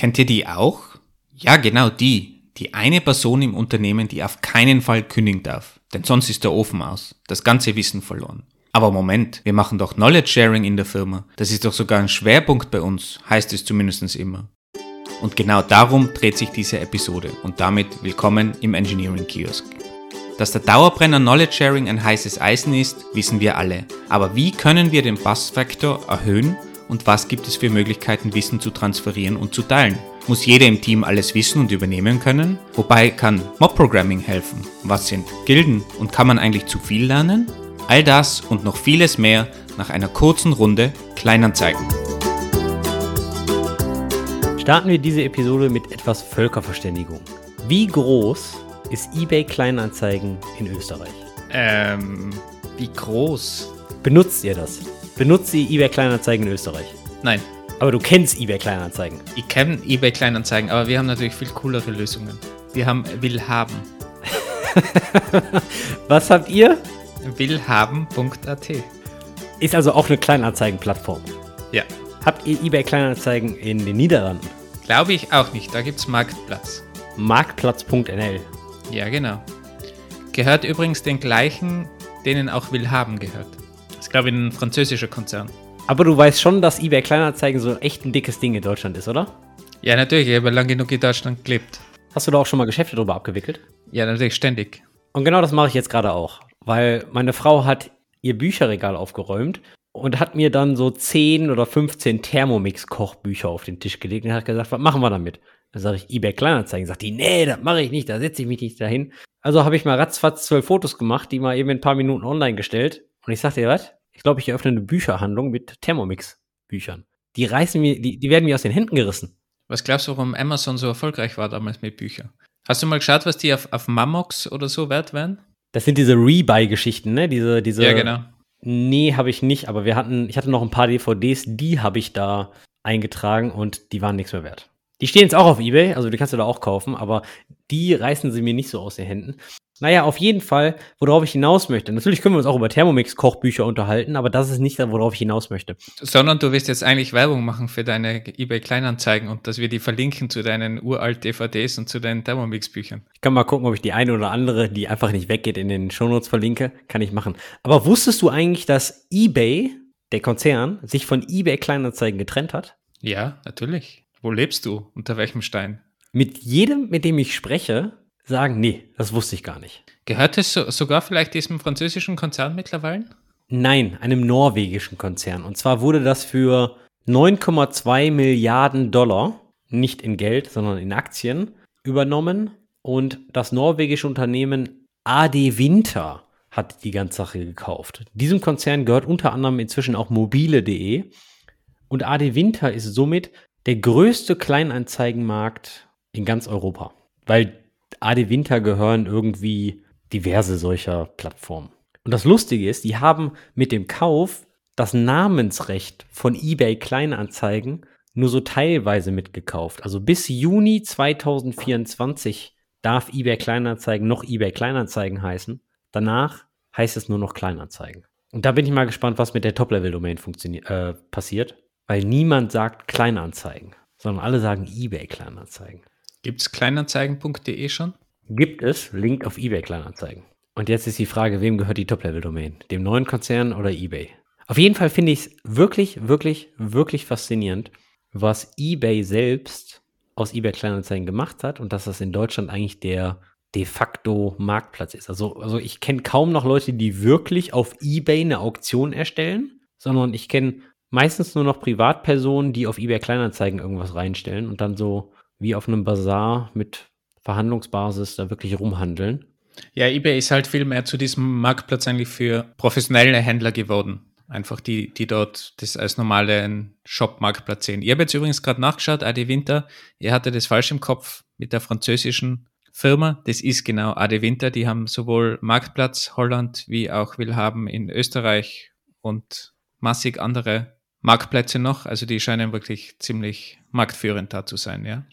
Kennt ihr die auch? Ja, genau die. Die eine Person im Unternehmen, die auf keinen Fall kündigen darf. Denn sonst ist der Ofen aus. Das ganze Wissen verloren. Aber Moment, wir machen doch Knowledge Sharing in der Firma. Das ist doch sogar ein Schwerpunkt bei uns, heißt es zumindest immer. Und genau darum dreht sich diese Episode und damit willkommen im Engineering Kiosk. Dass der Dauerbrenner Knowledge Sharing ein heißes Eisen ist, wissen wir alle. Aber wie können wir den Bassfaktor erhöhen und was gibt es für Möglichkeiten, Wissen zu transferieren und zu teilen? Muss jeder im Team alles wissen und übernehmen können? Wobei kann Mob-Programming helfen? Was sind Gilden und kann man eigentlich zu viel lernen? All das und noch vieles mehr nach einer kurzen Runde Kleinanzeigen. Starten wir diese Episode mit etwas Völkerverständigung. Wie groß ist eBay Kleinanzeigen in Österreich? Ähm, wie groß? Benutzt ihr das? Benutzt ihr eBay Kleinanzeigen in Österreich? Nein. Aber du kennst eBay Kleinanzeigen. Ich kenne eBay Kleinanzeigen, aber wir haben natürlich viel coolere Lösungen. Wir haben Willhaben. Was habt ihr? Willhaben.at. Ist also auch eine Kleinanzeigenplattform. Ja. Habt ihr eBay Kleinanzeigen in den Niederlanden? Glaube ich auch nicht. Da gibt es Marktplatz. Marktplatz.nl. Ja, genau. Gehört übrigens den gleichen, denen auch Willhaben gehört. Ist, glaube ich, ein französischer Konzern. Aber du weißt schon, dass eBay Kleinanzeigen so echt ein dickes Ding in Deutschland ist, oder? Ja, natürlich. Ich habe lange genug in Deutschland gelebt. Hast du da auch schon mal Geschäfte drüber abgewickelt? Ja, natürlich ständig. Und genau das mache ich jetzt gerade auch. Weil meine Frau hat ihr Bücherregal aufgeräumt und hat mir dann so 10 oder 15 Thermomix-Kochbücher auf den Tisch gelegt und hat gesagt, was machen wir damit? Dann sage ich, eBay Kleinanzeigen. Sagt die, nee, das mache ich nicht, da setze ich mich nicht dahin. Also habe ich mal ratzfatz zwölf Fotos gemacht, die mal eben in ein paar Minuten online gestellt. Und ich sagte dir was? Ich glaube, ich eröffne eine Bücherhandlung mit Thermomix-Büchern. Die reißen mir, die, die werden mir aus den Händen gerissen. Was glaubst du, warum Amazon so erfolgreich war damals mit Büchern? Hast du mal geschaut, was die auf, auf Mamox oder so wert wären? Das sind diese Rebuy-Geschichten, ne? Diese, diese. Ja, genau. Nee, habe ich nicht, aber wir hatten, ich hatte noch ein paar DVDs, die habe ich da eingetragen und die waren nichts mehr wert. Die stehen jetzt auch auf Ebay, also die kannst du da auch kaufen, aber die reißen sie mir nicht so aus den Händen. Naja, auf jeden Fall, worauf ich hinaus möchte. Natürlich können wir uns auch über Thermomix-Kochbücher unterhalten, aber das ist nicht worauf ich hinaus möchte. Sondern du willst jetzt eigentlich Werbung machen für deine eBay-Kleinanzeigen und dass wir die verlinken zu deinen uralt DVDs und zu deinen Thermomix-Büchern. Ich kann mal gucken, ob ich die eine oder andere, die einfach nicht weggeht, in den Shownotes verlinke. Kann ich machen. Aber wusstest du eigentlich, dass eBay, der Konzern, sich von eBay-Kleinanzeigen getrennt hat? Ja, natürlich. Wo lebst du? Unter welchem Stein? Mit jedem, mit dem ich spreche, sagen, nee, das wusste ich gar nicht. Gehört es so, sogar vielleicht diesem französischen Konzern mittlerweile? Nein, einem norwegischen Konzern. Und zwar wurde das für 9,2 Milliarden Dollar, nicht in Geld, sondern in Aktien, übernommen. Und das norwegische Unternehmen AD Winter hat die ganze Sache gekauft. Diesem Konzern gehört unter anderem inzwischen auch mobile.de. Und AD Winter ist somit der größte Kleinanzeigenmarkt in ganz Europa. Weil AD Winter gehören irgendwie diverse solcher Plattformen. Und das Lustige ist, die haben mit dem Kauf das Namensrecht von eBay Kleinanzeigen nur so teilweise mitgekauft. Also bis Juni 2024 darf eBay Kleinanzeigen noch eBay Kleinanzeigen heißen. Danach heißt es nur noch Kleinanzeigen. Und da bin ich mal gespannt, was mit der Top-Level-Domain äh, passiert, weil niemand sagt Kleinanzeigen, sondern alle sagen eBay Kleinanzeigen. Gibt es kleinanzeigen.de schon? Gibt es, Link auf eBay Kleinanzeigen. Und jetzt ist die Frage, wem gehört die Top-Level-Domain? Dem neuen Konzern oder eBay? Auf jeden Fall finde ich es wirklich, wirklich, wirklich faszinierend, was eBay selbst aus eBay Kleinanzeigen gemacht hat und dass das in Deutschland eigentlich der de facto Marktplatz ist. Also, also ich kenne kaum noch Leute, die wirklich auf eBay eine Auktion erstellen, sondern ich kenne meistens nur noch Privatpersonen, die auf eBay Kleinanzeigen irgendwas reinstellen und dann so wie auf einem Bazar mit Verhandlungsbasis da wirklich rumhandeln. Ja, eBay ist halt viel mehr zu diesem Marktplatz eigentlich für professionelle Händler geworden. Einfach die, die dort das als normalen Shop-Marktplatz sehen. Ich habe jetzt übrigens gerade nachgeschaut, Adi Winter, ihr hatte das falsch im Kopf mit der französischen Firma. Das ist genau Adi Winter. Die haben sowohl Marktplatz Holland wie auch Willhaben in Österreich und massig andere Marktplätze noch. Also die scheinen wirklich ziemlich marktführend da zu sein, ja.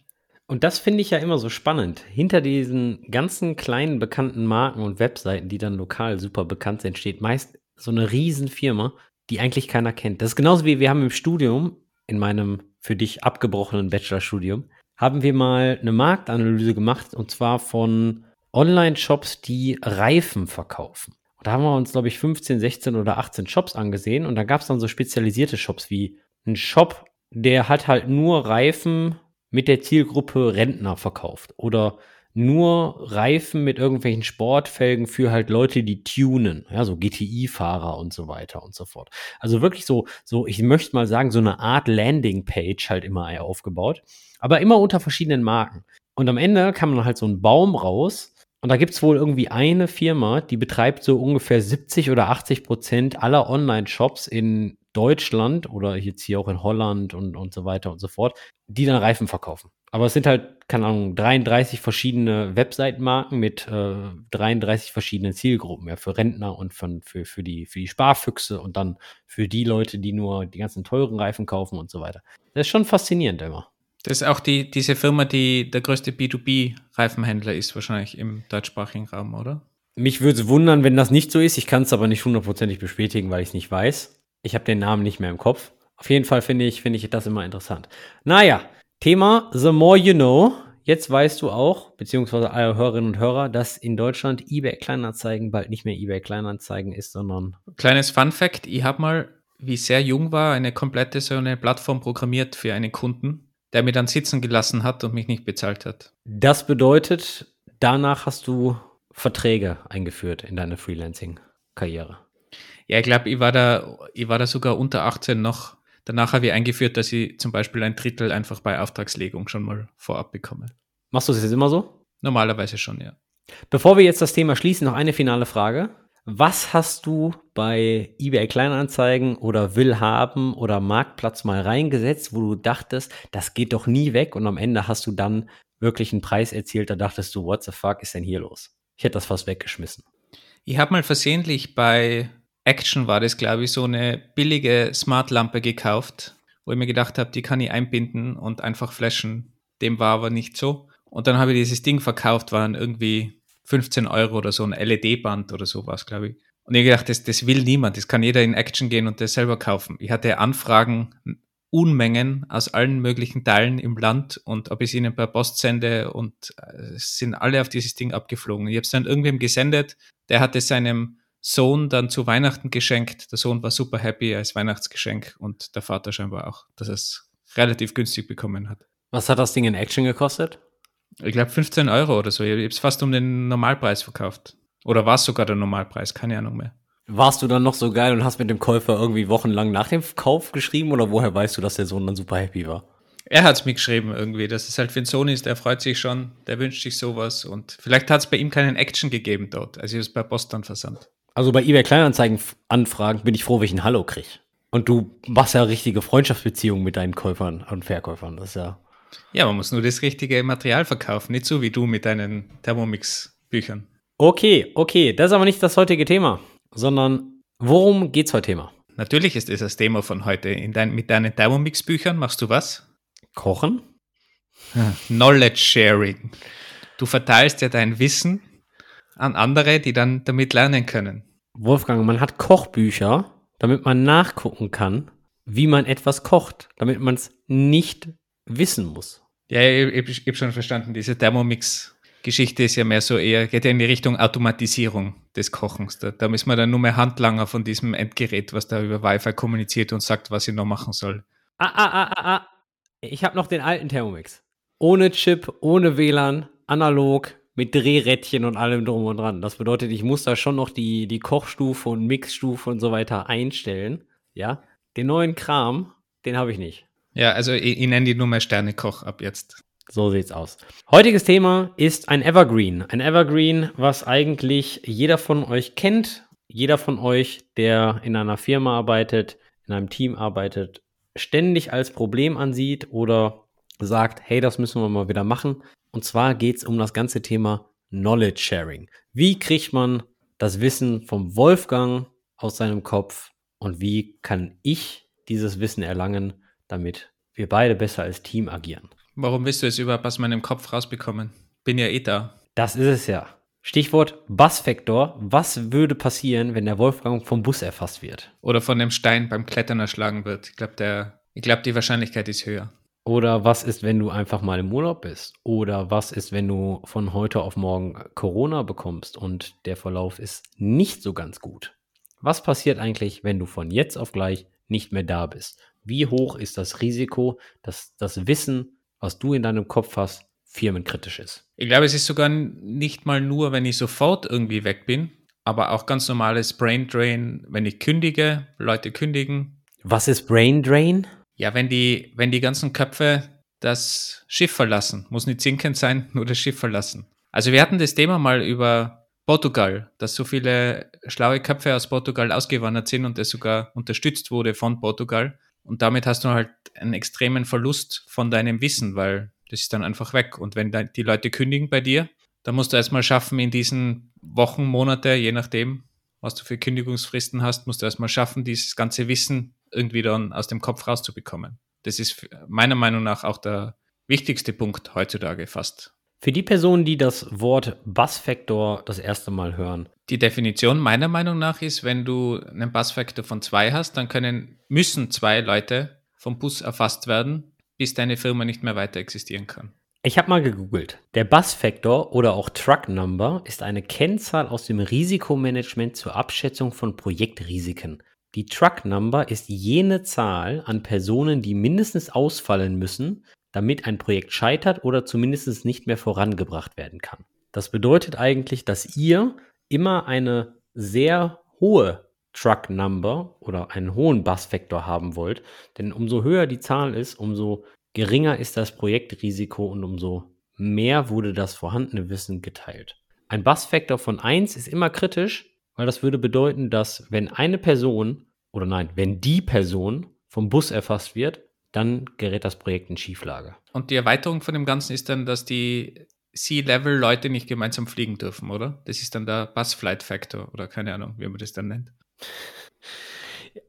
Und das finde ich ja immer so spannend. Hinter diesen ganzen kleinen bekannten Marken und Webseiten, die dann lokal super bekannt sind, steht meist so eine Riesenfirma, die eigentlich keiner kennt. Das ist genauso wie wir haben im Studium, in meinem für dich abgebrochenen Bachelorstudium, haben wir mal eine Marktanalyse gemacht und zwar von Online-Shops, die Reifen verkaufen. Und da haben wir uns, glaube ich, 15, 16 oder 18 Shops angesehen und da gab es dann so spezialisierte Shops wie ein Shop, der hat halt nur Reifen mit der Zielgruppe Rentner verkauft oder nur Reifen mit irgendwelchen Sportfelgen für halt Leute, die tunen, ja, so GTI-Fahrer und so weiter und so fort. Also wirklich so, so, ich möchte mal sagen, so eine Art Landing-Page halt immer aufgebaut, aber immer unter verschiedenen Marken. Und am Ende kam dann halt so ein Baum raus und da gibt es wohl irgendwie eine Firma, die betreibt so ungefähr 70 oder 80 Prozent aller Online-Shops in Deutschland oder jetzt hier auch in Holland und, und so weiter und so fort, die dann Reifen verkaufen. Aber es sind halt, keine Ahnung, 33 verschiedene Webseitenmarken mit äh, 33 verschiedenen Zielgruppen, ja, für Rentner und für, für, für, die, für die Sparfüchse und dann für die Leute, die nur die ganzen teuren Reifen kaufen und so weiter. Das ist schon faszinierend immer. Das ist auch die, diese Firma, die der größte B2B-Reifenhändler ist, wahrscheinlich im deutschsprachigen Raum, oder? Mich würde es wundern, wenn das nicht so ist. Ich kann es aber nicht hundertprozentig bestätigen, weil ich es nicht weiß. Ich habe den Namen nicht mehr im Kopf. Auf jeden Fall finde ich, finde ich das immer interessant. Naja, Thema The More You Know. Jetzt weißt du auch, beziehungsweise alle Hörerinnen und Hörer, dass in Deutschland eBay Kleinanzeigen bald nicht mehr eBay Kleinanzeigen ist, sondern. Kleines Fun Fact: Ich habe mal, wie ich sehr jung war, eine komplette so eine Plattform programmiert für einen Kunden, der mir dann sitzen gelassen hat und mich nicht bezahlt hat. Das bedeutet, danach hast du Verträge eingeführt in deine Freelancing-Karriere. Ja, ich glaube, ich war da, ich war da sogar unter 18 noch. Danach habe ich eingeführt, dass ich zum Beispiel ein Drittel einfach bei Auftragslegung schon mal vorab bekomme. Machst du das jetzt immer so? Normalerweise schon, ja. Bevor wir jetzt das Thema schließen, noch eine finale Frage. Was hast du bei eBay Kleinanzeigen oder Willhaben oder Marktplatz mal reingesetzt, wo du dachtest, das geht doch nie weg und am Ende hast du dann wirklich einen Preis erzielt, da dachtest du, what the fuck ist denn hier los? Ich hätte das fast weggeschmissen. Ich habe mal versehentlich bei Action war das, glaube ich, so eine billige Smart-Lampe gekauft, wo ich mir gedacht habe, die kann ich einbinden und einfach flashen. Dem war aber nicht so. Und dann habe ich dieses Ding verkauft, waren irgendwie 15 Euro oder so ein LED-Band oder sowas, glaube ich. Und ich gedacht, das, das will niemand, das kann jeder in Action gehen und das selber kaufen. Ich hatte Anfragen, Unmengen aus allen möglichen Teilen im Land und ob ich es ihnen per Post sende und äh, sind alle auf dieses Ding abgeflogen. Ich habe es dann irgendwem gesendet, der hatte seinem Sohn dann zu Weihnachten geschenkt. Der Sohn war super happy als Weihnachtsgeschenk und der Vater scheinbar auch, dass er es relativ günstig bekommen hat. Was hat das Ding in Action gekostet? Ich glaube 15 Euro oder so. Ich habe es fast um den Normalpreis verkauft. Oder war es sogar der Normalpreis? Keine Ahnung mehr. Warst du dann noch so geil und hast mit dem Käufer irgendwie wochenlang nach dem Kauf geschrieben oder woher weißt du, dass der Sohn dann super happy war? Er hat es mir geschrieben irgendwie, dass es halt für den Sohn ist, der freut sich schon, der wünscht sich sowas und vielleicht hat es bei ihm keinen Action gegeben dort, als ich es bei Post dann versandt. Also bei eBay Kleinanzeigen anfragen bin ich froh, wenn ich ein Hallo kriege. Und du machst ja richtige Freundschaftsbeziehungen mit deinen Käufern und Verkäufern. Das ist ja. Ja, man muss nur das richtige Material verkaufen, nicht so wie du mit deinen Thermomix-Büchern. Okay, okay, das ist aber nicht das heutige Thema, sondern worum geht's heute Thema? Natürlich ist das das Thema von heute. In dein, mit deinen Thermomix-Büchern machst du was? Kochen? Knowledge Sharing. Du verteilst ja dein Wissen an andere, die dann damit lernen können. Wolfgang, man hat Kochbücher, damit man nachgucken kann, wie man etwas kocht, damit man es nicht wissen muss. Ja, ich, ich, ich habe schon verstanden, diese Thermomix-Geschichte ist ja mehr so eher, geht ja in die Richtung Automatisierung des Kochens. Da, da müssen wir dann nur mehr Handlanger von diesem Endgerät, was da über Wi-Fi kommuniziert und sagt, was ich noch machen soll. Ah, ah, ah, ah, ah. Ich habe noch den alten Thermomix. Ohne Chip, ohne WLAN, analog, mit Drehrädchen und allem drum und dran. Das bedeutet, ich muss da schon noch die, die Kochstufe und Mixstufe und so weiter einstellen. Ja, den neuen Kram, den habe ich nicht. Ja, also ich, ich nenne die nur mal Sternekoch ab jetzt. So sieht's aus. Heutiges Thema ist ein Evergreen. Ein Evergreen, was eigentlich jeder von euch kennt. Jeder von euch, der in einer Firma arbeitet, in einem Team arbeitet, ständig als Problem ansieht oder sagt, hey, das müssen wir mal wieder machen. Und zwar geht es um das ganze Thema Knowledge Sharing. Wie kriegt man das Wissen vom Wolfgang aus seinem Kopf und wie kann ich dieses Wissen erlangen, damit wir beide besser als Team agieren? Warum willst du es überhaupt aus meinem Kopf rausbekommen? Bin ja eh da. Das ist es ja. Stichwort Bassfaktor. Was würde passieren, wenn der Wolfgang vom Bus erfasst wird? Oder von dem Stein beim Klettern erschlagen wird. Ich glaube, glaub, die Wahrscheinlichkeit ist höher. Oder was ist, wenn du einfach mal im Urlaub bist? Oder was ist, wenn du von heute auf morgen Corona bekommst und der Verlauf ist nicht so ganz gut? Was passiert eigentlich, wenn du von jetzt auf gleich nicht mehr da bist? Wie hoch ist das Risiko, dass das Wissen, was du in deinem Kopf hast, firmenkritisch ist? Ich glaube, es ist sogar nicht mal nur, wenn ich sofort irgendwie weg bin, aber auch ganz normales Brain Drain, wenn ich kündige, Leute kündigen. Was ist Brain Drain? Ja, wenn die, wenn die ganzen Köpfe das Schiff verlassen, muss nicht sinkend sein, nur das Schiff verlassen. Also wir hatten das Thema mal über Portugal, dass so viele schlaue Köpfe aus Portugal ausgewandert sind und das sogar unterstützt wurde von Portugal. Und damit hast du halt einen extremen Verlust von deinem Wissen, weil das ist dann einfach weg. Und wenn die Leute kündigen bei dir, dann musst du erstmal schaffen, in diesen Wochen, Monate, je nachdem, was du für Kündigungsfristen hast, musst du erstmal schaffen, dieses ganze Wissen irgendwie dann aus dem Kopf rauszubekommen. Das ist meiner Meinung nach auch der wichtigste Punkt heutzutage fast. Für die Personen, die das Wort Bassfaktor das erste Mal hören. Die Definition meiner Meinung nach ist, wenn du einen Bassfaktor von zwei hast, dann können, müssen zwei Leute vom Bus erfasst werden, bis deine Firma nicht mehr weiter existieren kann. Ich habe mal gegoogelt. Der Bassfaktor oder auch Truck Number ist eine Kennzahl aus dem Risikomanagement zur Abschätzung von Projektrisiken. Die Truck Number ist jene Zahl an Personen, die mindestens ausfallen müssen, damit ein Projekt scheitert oder zumindest nicht mehr vorangebracht werden kann. Das bedeutet eigentlich, dass ihr immer eine sehr hohe Truck Number oder einen hohen Bassfaktor haben wollt, denn umso höher die Zahl ist, umso geringer ist das Projektrisiko und umso mehr wurde das vorhandene Wissen geteilt. Ein Bassfaktor von 1 ist immer kritisch, weil das würde bedeuten, dass wenn eine Person oder nein, wenn die Person vom Bus erfasst wird, dann gerät das Projekt in Schieflage. Und die Erweiterung von dem Ganzen ist dann, dass die Sea-Level-Leute nicht gemeinsam fliegen dürfen, oder? Das ist dann der Bus-Flight-Factor oder keine Ahnung, wie man das dann nennt.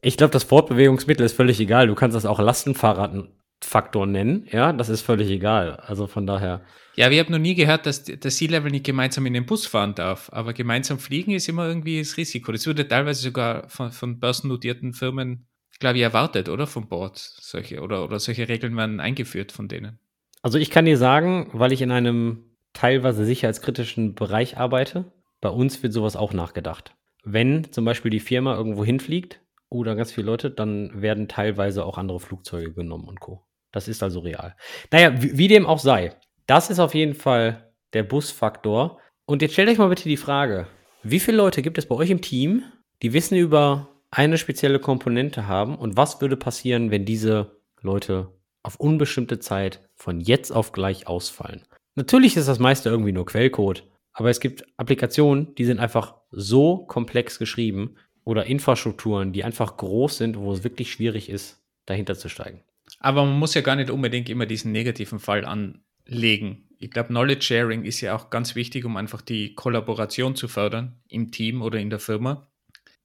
Ich glaube, das Fortbewegungsmittel ist völlig egal. Du kannst das auch Lastenfahrradfaktor nennen. Ja, das ist völlig egal. Also von daher. Ja, wir haben noch nie gehört, dass der Sea-Level nicht gemeinsam in den Bus fahren darf. Aber gemeinsam fliegen ist immer irgendwie das Risiko. Das wurde teilweise sogar von, von börsennotierten Firmen, glaube ich, erwartet, oder? Vom Board. Solche, oder, oder solche Regeln werden eingeführt von denen. Also ich kann dir sagen, weil ich in einem teilweise sicherheitskritischen Bereich arbeite, bei uns wird sowas auch nachgedacht. Wenn zum Beispiel die Firma irgendwo hinfliegt oder ganz viele Leute, dann werden teilweise auch andere Flugzeuge genommen und Co. Das ist also real. Naja, wie, wie dem auch sei. Das ist auf jeden Fall der Busfaktor. Und jetzt stellt euch mal bitte die Frage, wie viele Leute gibt es bei euch im Team, die Wissen über eine spezielle Komponente haben und was würde passieren, wenn diese Leute auf unbestimmte Zeit von jetzt auf gleich ausfallen? Natürlich ist das meiste irgendwie nur Quellcode, aber es gibt Applikationen, die sind einfach so komplex geschrieben oder Infrastrukturen, die einfach groß sind, wo es wirklich schwierig ist, dahinter zu steigen. Aber man muss ja gar nicht unbedingt immer diesen negativen Fall an, legen. Ich glaube, Knowledge Sharing ist ja auch ganz wichtig, um einfach die Kollaboration zu fördern im Team oder in der Firma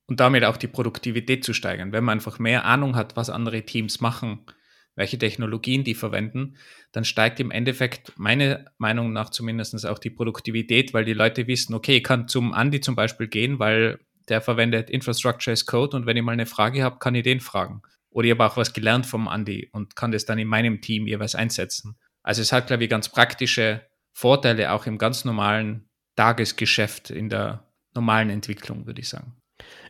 und damit auch die Produktivität zu steigern. Wenn man einfach mehr Ahnung hat, was andere Teams machen, welche Technologien die verwenden, dann steigt im Endeffekt meiner Meinung nach zumindest auch die Produktivität, weil die Leute wissen, okay, ich kann zum Andi zum Beispiel gehen, weil der verwendet Infrastructure as Code und wenn ich mal eine Frage habe, kann ich den fragen. Oder ich habe auch was gelernt vom Andi und kann das dann in meinem Team jeweils einsetzen. Also es hat, glaube ich, ganz praktische Vorteile auch im ganz normalen Tagesgeschäft, in der normalen Entwicklung, würde ich sagen.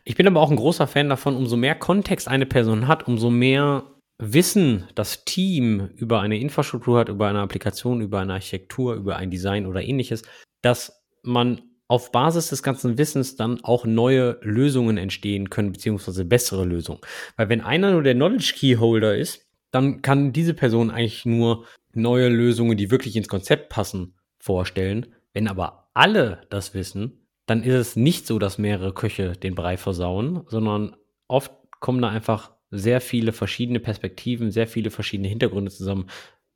Ich bin aber auch ein großer Fan davon, umso mehr Kontext eine Person hat, umso mehr Wissen das Team über eine Infrastruktur hat, über eine Applikation, über eine Architektur, über ein Design oder ähnliches, dass man auf Basis des ganzen Wissens dann auch neue Lösungen entstehen können, beziehungsweise bessere Lösungen. Weil wenn einer nur der Knowledge Key Holder ist, dann kann diese Person eigentlich nur neue Lösungen, die wirklich ins Konzept passen, vorstellen. Wenn aber alle das wissen, dann ist es nicht so, dass mehrere Köche den Brei versauen, sondern oft kommen da einfach sehr viele verschiedene Perspektiven, sehr viele verschiedene Hintergründe zusammen,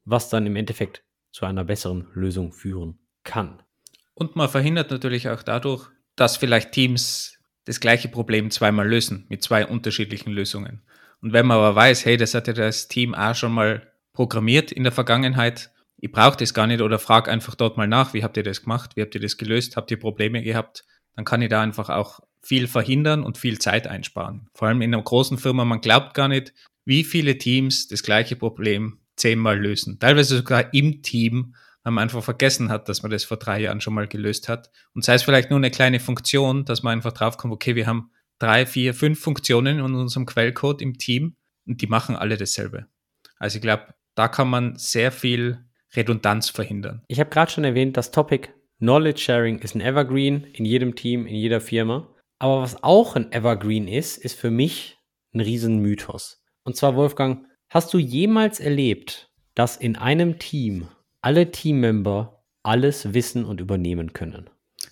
was dann im Endeffekt zu einer besseren Lösung führen kann. Und man verhindert natürlich auch dadurch, dass vielleicht Teams das gleiche Problem zweimal lösen, mit zwei unterschiedlichen Lösungen. Und wenn man aber weiß, hey, das hat ja das Team A schon mal programmiert in der Vergangenheit. Ich brauche das gar nicht oder frage einfach dort mal nach, wie habt ihr das gemacht, wie habt ihr das gelöst, habt ihr Probleme gehabt, dann kann ich da einfach auch viel verhindern und viel Zeit einsparen. Vor allem in einer großen Firma, man glaubt gar nicht, wie viele Teams das gleiche Problem zehnmal lösen. Teilweise sogar im Team, weil man einfach vergessen hat, dass man das vor drei Jahren schon mal gelöst hat. Und sei es vielleicht nur eine kleine Funktion, dass man einfach draufkommt, okay, wir haben drei, vier, fünf Funktionen in unserem Quellcode im Team und die machen alle dasselbe. Also ich glaube, da kann man sehr viel Redundanz verhindern. Ich habe gerade schon erwähnt, das Topic Knowledge Sharing ist ein Evergreen in jedem Team, in jeder Firma. Aber was auch ein Evergreen ist, ist für mich ein Riesenmythos. Und zwar, Wolfgang, hast du jemals erlebt, dass in einem Team alle Teammember alles wissen und übernehmen können?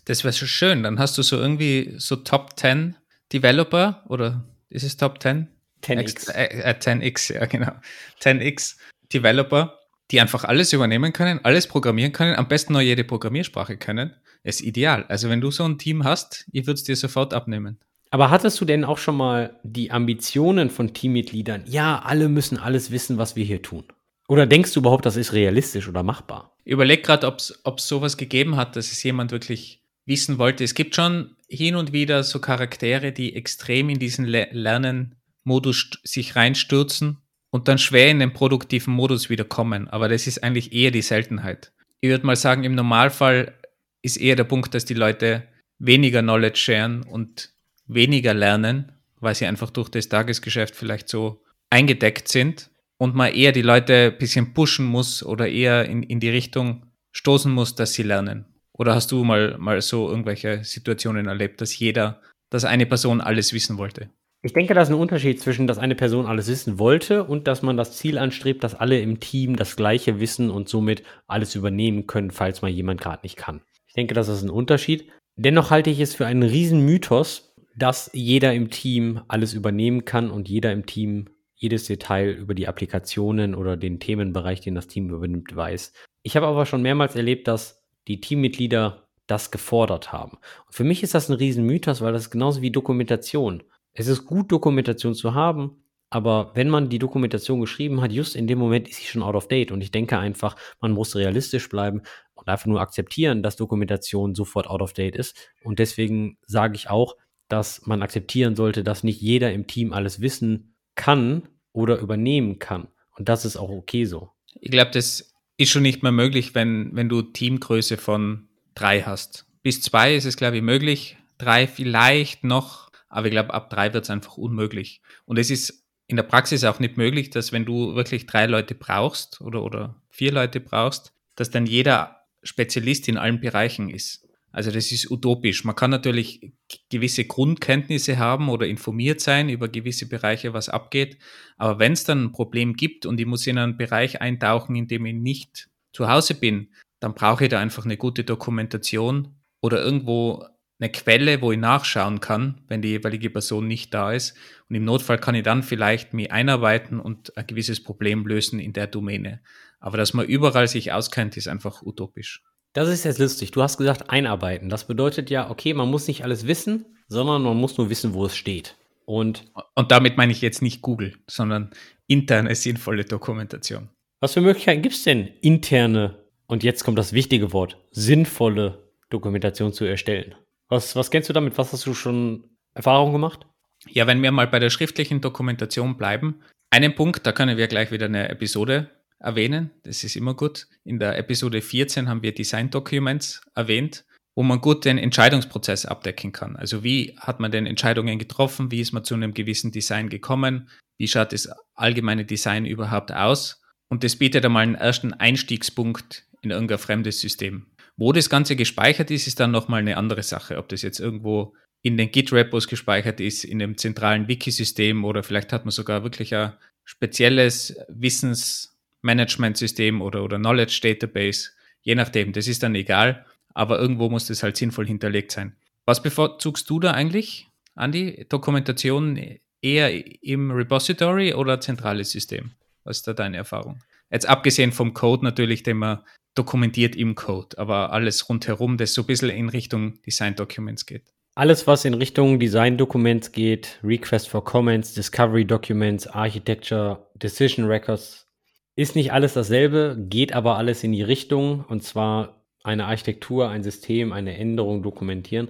Das wäre so schön. Dann hast du so irgendwie so Top 10 Developer oder ist es Top 10? 10x. Äh, äh, 10x, ja genau. 10x Developer, die einfach alles übernehmen können, alles programmieren können, am besten noch jede Programmiersprache können. ist ideal. Also wenn du so ein Team hast, ich würde es dir sofort abnehmen. Aber hattest du denn auch schon mal die Ambitionen von Teammitgliedern? Ja, alle müssen alles wissen, was wir hier tun. Oder denkst du überhaupt, das ist realistisch oder machbar? Ich überleg gerade, ob es sowas gegeben hat, dass es jemand wirklich wissen wollte. Es gibt schon hin und wieder so Charaktere, die extrem in diesen Le Lernen-Modus sich reinstürzen und dann schwer in den produktiven Modus wieder kommen. Aber das ist eigentlich eher die Seltenheit. Ich würde mal sagen, im Normalfall ist eher der Punkt, dass die Leute weniger Knowledge sharen und weniger lernen, weil sie einfach durch das Tagesgeschäft vielleicht so eingedeckt sind und man eher die Leute ein bisschen pushen muss oder eher in, in die Richtung stoßen muss, dass sie lernen. Oder hast du mal, mal so irgendwelche Situationen erlebt, dass jeder, dass eine Person alles wissen wollte? Ich denke, da ist ein Unterschied zwischen, dass eine Person alles wissen wollte und dass man das Ziel anstrebt, dass alle im Team das Gleiche wissen und somit alles übernehmen können, falls mal jemand gerade nicht kann. Ich denke, das ist ein Unterschied. Dennoch halte ich es für einen riesen Mythos, dass jeder im Team alles übernehmen kann und jeder im Team jedes Detail über die Applikationen oder den Themenbereich, den das Team übernimmt, weiß. Ich habe aber schon mehrmals erlebt, dass die Teammitglieder das gefordert haben. Und für mich ist das ein Riesenmythos, weil das ist genauso wie Dokumentation. Es ist gut, Dokumentation zu haben, aber wenn man die Dokumentation geschrieben hat, just in dem Moment ist sie schon out of date. Und ich denke einfach, man muss realistisch bleiben und einfach nur akzeptieren, dass Dokumentation sofort out of date ist. Und deswegen sage ich auch, dass man akzeptieren sollte, dass nicht jeder im Team alles wissen kann oder übernehmen kann. Und das ist auch okay so. Ich glaube, das ist schon nicht mehr möglich, wenn, wenn du Teamgröße von drei hast. Bis zwei ist es, glaube ich, möglich. Drei vielleicht noch, aber ich glaube, ab drei wird es einfach unmöglich. Und es ist in der Praxis auch nicht möglich, dass wenn du wirklich drei Leute brauchst oder, oder vier Leute brauchst, dass dann jeder Spezialist in allen Bereichen ist. Also das ist utopisch. Man kann natürlich gewisse Grundkenntnisse haben oder informiert sein über gewisse Bereiche, was abgeht. Aber wenn es dann ein Problem gibt und ich muss in einen Bereich eintauchen, in dem ich nicht zu Hause bin, dann brauche ich da einfach eine gute Dokumentation oder irgendwo eine Quelle, wo ich nachschauen kann, wenn die jeweilige Person nicht da ist. Und im Notfall kann ich dann vielleicht mich einarbeiten und ein gewisses Problem lösen in der Domäne. Aber dass man überall sich auskennt, ist einfach utopisch. Das ist jetzt lustig. Du hast gesagt, einarbeiten. Das bedeutet ja, okay, man muss nicht alles wissen, sondern man muss nur wissen, wo es steht. Und, und damit meine ich jetzt nicht Google, sondern interne, sinnvolle Dokumentation. Was für Möglichkeiten gibt es denn, interne, und jetzt kommt das wichtige Wort, sinnvolle Dokumentation zu erstellen? Was, was kennst du damit? Was hast du schon Erfahrung gemacht? Ja, wenn wir mal bei der schriftlichen Dokumentation bleiben, einen Punkt, da können wir gleich wieder eine Episode erwähnen. Das ist immer gut. In der Episode 14 haben wir Design Documents erwähnt, wo man gut den Entscheidungsprozess abdecken kann. Also wie hat man denn Entscheidungen getroffen? Wie ist man zu einem gewissen Design gekommen? Wie schaut das allgemeine Design überhaupt aus? Und das bietet einmal einen ersten Einstiegspunkt in irgendein fremdes System. Wo das Ganze gespeichert ist, ist dann nochmal eine andere Sache. Ob das jetzt irgendwo in den Git-Repos gespeichert ist, in einem zentralen Wiki-System oder vielleicht hat man sogar wirklich ein spezielles Wissens- Management-System oder, oder Knowledge Database, je nachdem, das ist dann egal, aber irgendwo muss das halt sinnvoll hinterlegt sein. Was bevorzugst du da eigentlich, Andi? Dokumentation eher im Repository oder zentrales System? Was ist da deine Erfahrung? Jetzt abgesehen vom Code natürlich, den man dokumentiert im Code, aber alles rundherum, das so ein bisschen in Richtung Design Documents geht. Alles, was in Richtung Design Documents geht, Request for Comments, Discovery Documents, Architecture, Decision Records, ist nicht alles dasselbe, geht aber alles in die Richtung und zwar eine Architektur, ein System, eine Änderung dokumentieren.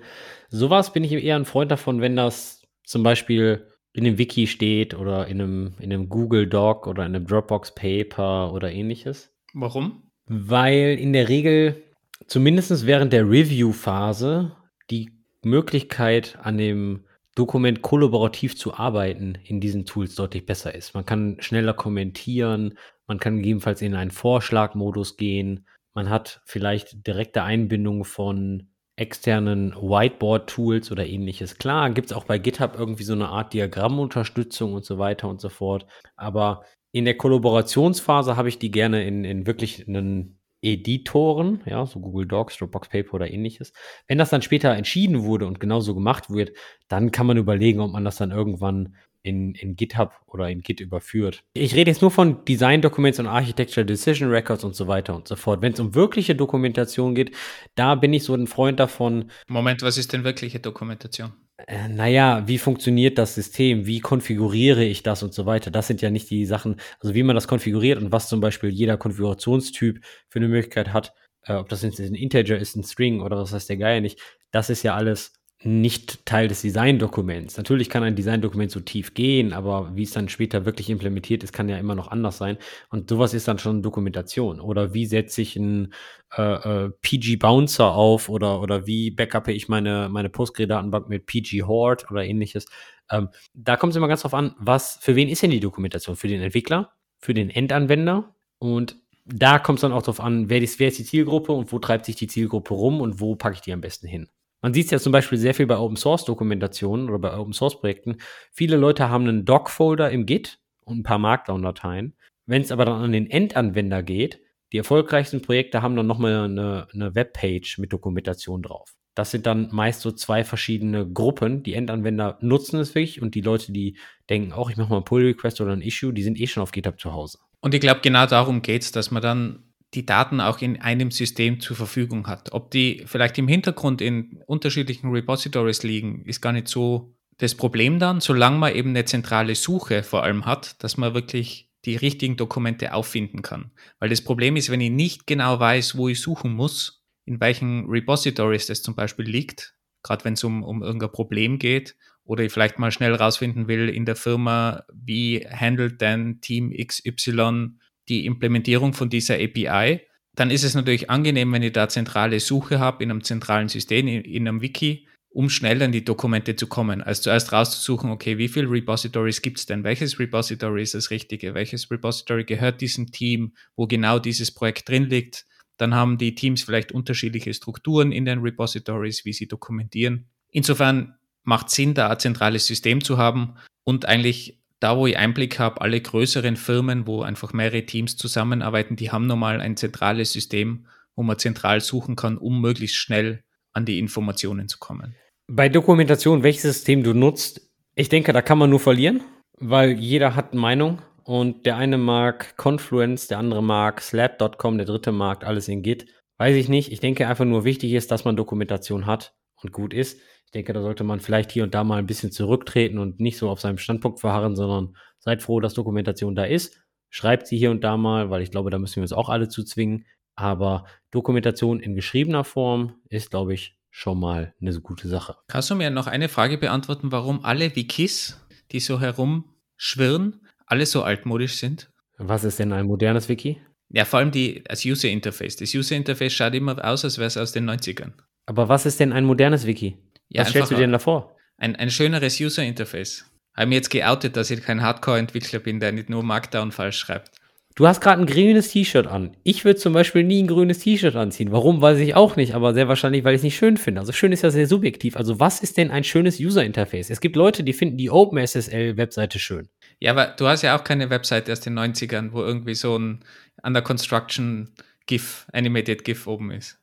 Sowas bin ich eher ein Freund davon, wenn das zum Beispiel in einem Wiki steht oder in einem, in einem Google Doc oder in einem Dropbox Paper oder ähnliches. Warum? Weil in der Regel, zumindest während der Review-Phase, die Möglichkeit an dem Dokument kollaborativ zu arbeiten in diesen Tools deutlich besser ist. Man kann schneller kommentieren, man kann gegebenenfalls in einen Vorschlagmodus gehen, man hat vielleicht direkte Einbindung von externen Whiteboard-Tools oder ähnliches. Klar, gibt es auch bei GitHub irgendwie so eine Art Diagrammunterstützung und so weiter und so fort. Aber in der Kollaborationsphase habe ich die gerne in, in wirklich einen Editoren, ja, so Google Docs, Dropbox Paper oder ähnliches. Wenn das dann später entschieden wurde und genauso gemacht wird, dann kann man überlegen, ob man das dann irgendwann in, in GitHub oder in Git überführt. Ich rede jetzt nur von Design Documents und Architecture Decision Records und so weiter und so fort. Wenn es um wirkliche Dokumentation geht, da bin ich so ein Freund davon. Moment, was ist denn wirkliche Dokumentation? Äh, naja, wie funktioniert das System? Wie konfiguriere ich das und so weiter? Das sind ja nicht die Sachen, also wie man das konfiguriert und was zum Beispiel jeder Konfigurationstyp für eine Möglichkeit hat, äh, ob das jetzt ein Integer ist, ein String oder was heißt der Geier nicht, das ist ja alles nicht Teil des Designdokuments. Natürlich kann ein Designdokument so tief gehen, aber wie es dann später wirklich implementiert ist, kann ja immer noch anders sein. Und sowas ist dann schon Dokumentation. Oder wie setze ich einen äh, äh, PG-Bouncer auf oder, oder wie backuppe ich meine, meine Postgre-Datenbank mit PG-Horde oder ähnliches. Ähm, da kommt es immer ganz drauf an, was, für wen ist denn die Dokumentation? Für den Entwickler, für den Endanwender und da kommt es dann auch darauf an, wer, ist, wer ist die Zielgruppe und wo treibt sich die Zielgruppe rum und wo packe ich die am besten hin. Man sieht es ja zum Beispiel sehr viel bei Open Source Dokumentationen oder bei Open Source Projekten. Viele Leute haben einen Doc-Folder im Git und ein paar Markdown-Dateien. Wenn es aber dann an den Endanwender geht, die erfolgreichsten Projekte haben dann nochmal eine, eine Webpage mit Dokumentation drauf. Das sind dann meist so zwei verschiedene Gruppen. Die Endanwender nutzen es wirklich und die Leute, die denken, auch ich mache mal ein Pull-Request oder ein Issue, die sind eh schon auf GitHub zu Hause. Und ich glaube, genau darum geht es, dass man dann die Daten auch in einem System zur Verfügung hat. Ob die vielleicht im Hintergrund in unterschiedlichen Repositories liegen, ist gar nicht so das Problem dann, solange man eben eine zentrale Suche vor allem hat, dass man wirklich die richtigen Dokumente auffinden kann. Weil das Problem ist, wenn ich nicht genau weiß, wo ich suchen muss, in welchen Repositories das zum Beispiel liegt, gerade wenn es um, um irgendein Problem geht, oder ich vielleicht mal schnell rausfinden will in der Firma, wie handelt denn Team XY die Implementierung von dieser API, dann ist es natürlich angenehm, wenn ich da zentrale Suche habe in einem zentralen System, in, in einem Wiki, um schnell an die Dokumente zu kommen, als zuerst rauszusuchen, okay, wie viele Repositories gibt es denn? Welches Repository ist das Richtige? Welches Repository gehört diesem Team, wo genau dieses Projekt drin liegt? Dann haben die Teams vielleicht unterschiedliche Strukturen in den Repositories, wie sie dokumentieren. Insofern macht Sinn, da ein zentrales System zu haben und eigentlich da, wo ich Einblick habe, alle größeren Firmen, wo einfach mehrere Teams zusammenarbeiten, die haben normal ein zentrales System, wo man zentral suchen kann, um möglichst schnell an die Informationen zu kommen. Bei Dokumentation, welches System du nutzt, ich denke, da kann man nur verlieren, weil jeder hat eine Meinung und der eine mag Confluence, der andere mag Slab.com, der dritte mag alles in Git. Weiß ich nicht. Ich denke einfach nur wichtig ist, dass man Dokumentation hat und gut ist. Ich denke, da sollte man vielleicht hier und da mal ein bisschen zurücktreten und nicht so auf seinem Standpunkt verharren, sondern seid froh, dass Dokumentation da ist. Schreibt sie hier und da mal, weil ich glaube, da müssen wir uns auch alle zu zwingen. Aber Dokumentation in geschriebener Form ist, glaube ich, schon mal eine gute Sache. Kannst du mir noch eine Frage beantworten, warum alle Wikis, die so herumschwirren, alle so altmodisch sind? Was ist denn ein modernes Wiki? Ja, vor allem die, das User Interface. Das User Interface schaut immer aus, als wäre es aus den 90ern. Aber was ist denn ein modernes Wiki? Ja, Was stellst du dir denn davor? Ein, ein schöneres User Interface. Habe mir jetzt geoutet, dass ich kein Hardcore-Entwickler bin, der nicht nur Markdown falsch schreibt. Du hast gerade ein grünes T-Shirt an. Ich würde zum Beispiel nie ein grünes T-Shirt anziehen. Warum, weiß ich auch nicht, aber sehr wahrscheinlich, weil ich es nicht schön finde. Also schön ist ja sehr subjektiv. Also was ist denn ein schönes User-Interface? Es gibt Leute, die finden die OpenSSL-Webseite schön. Ja, aber du hast ja auch keine Webseite aus den 90ern, wo irgendwie so ein Under Construction GIF, Animated GIF oben ist.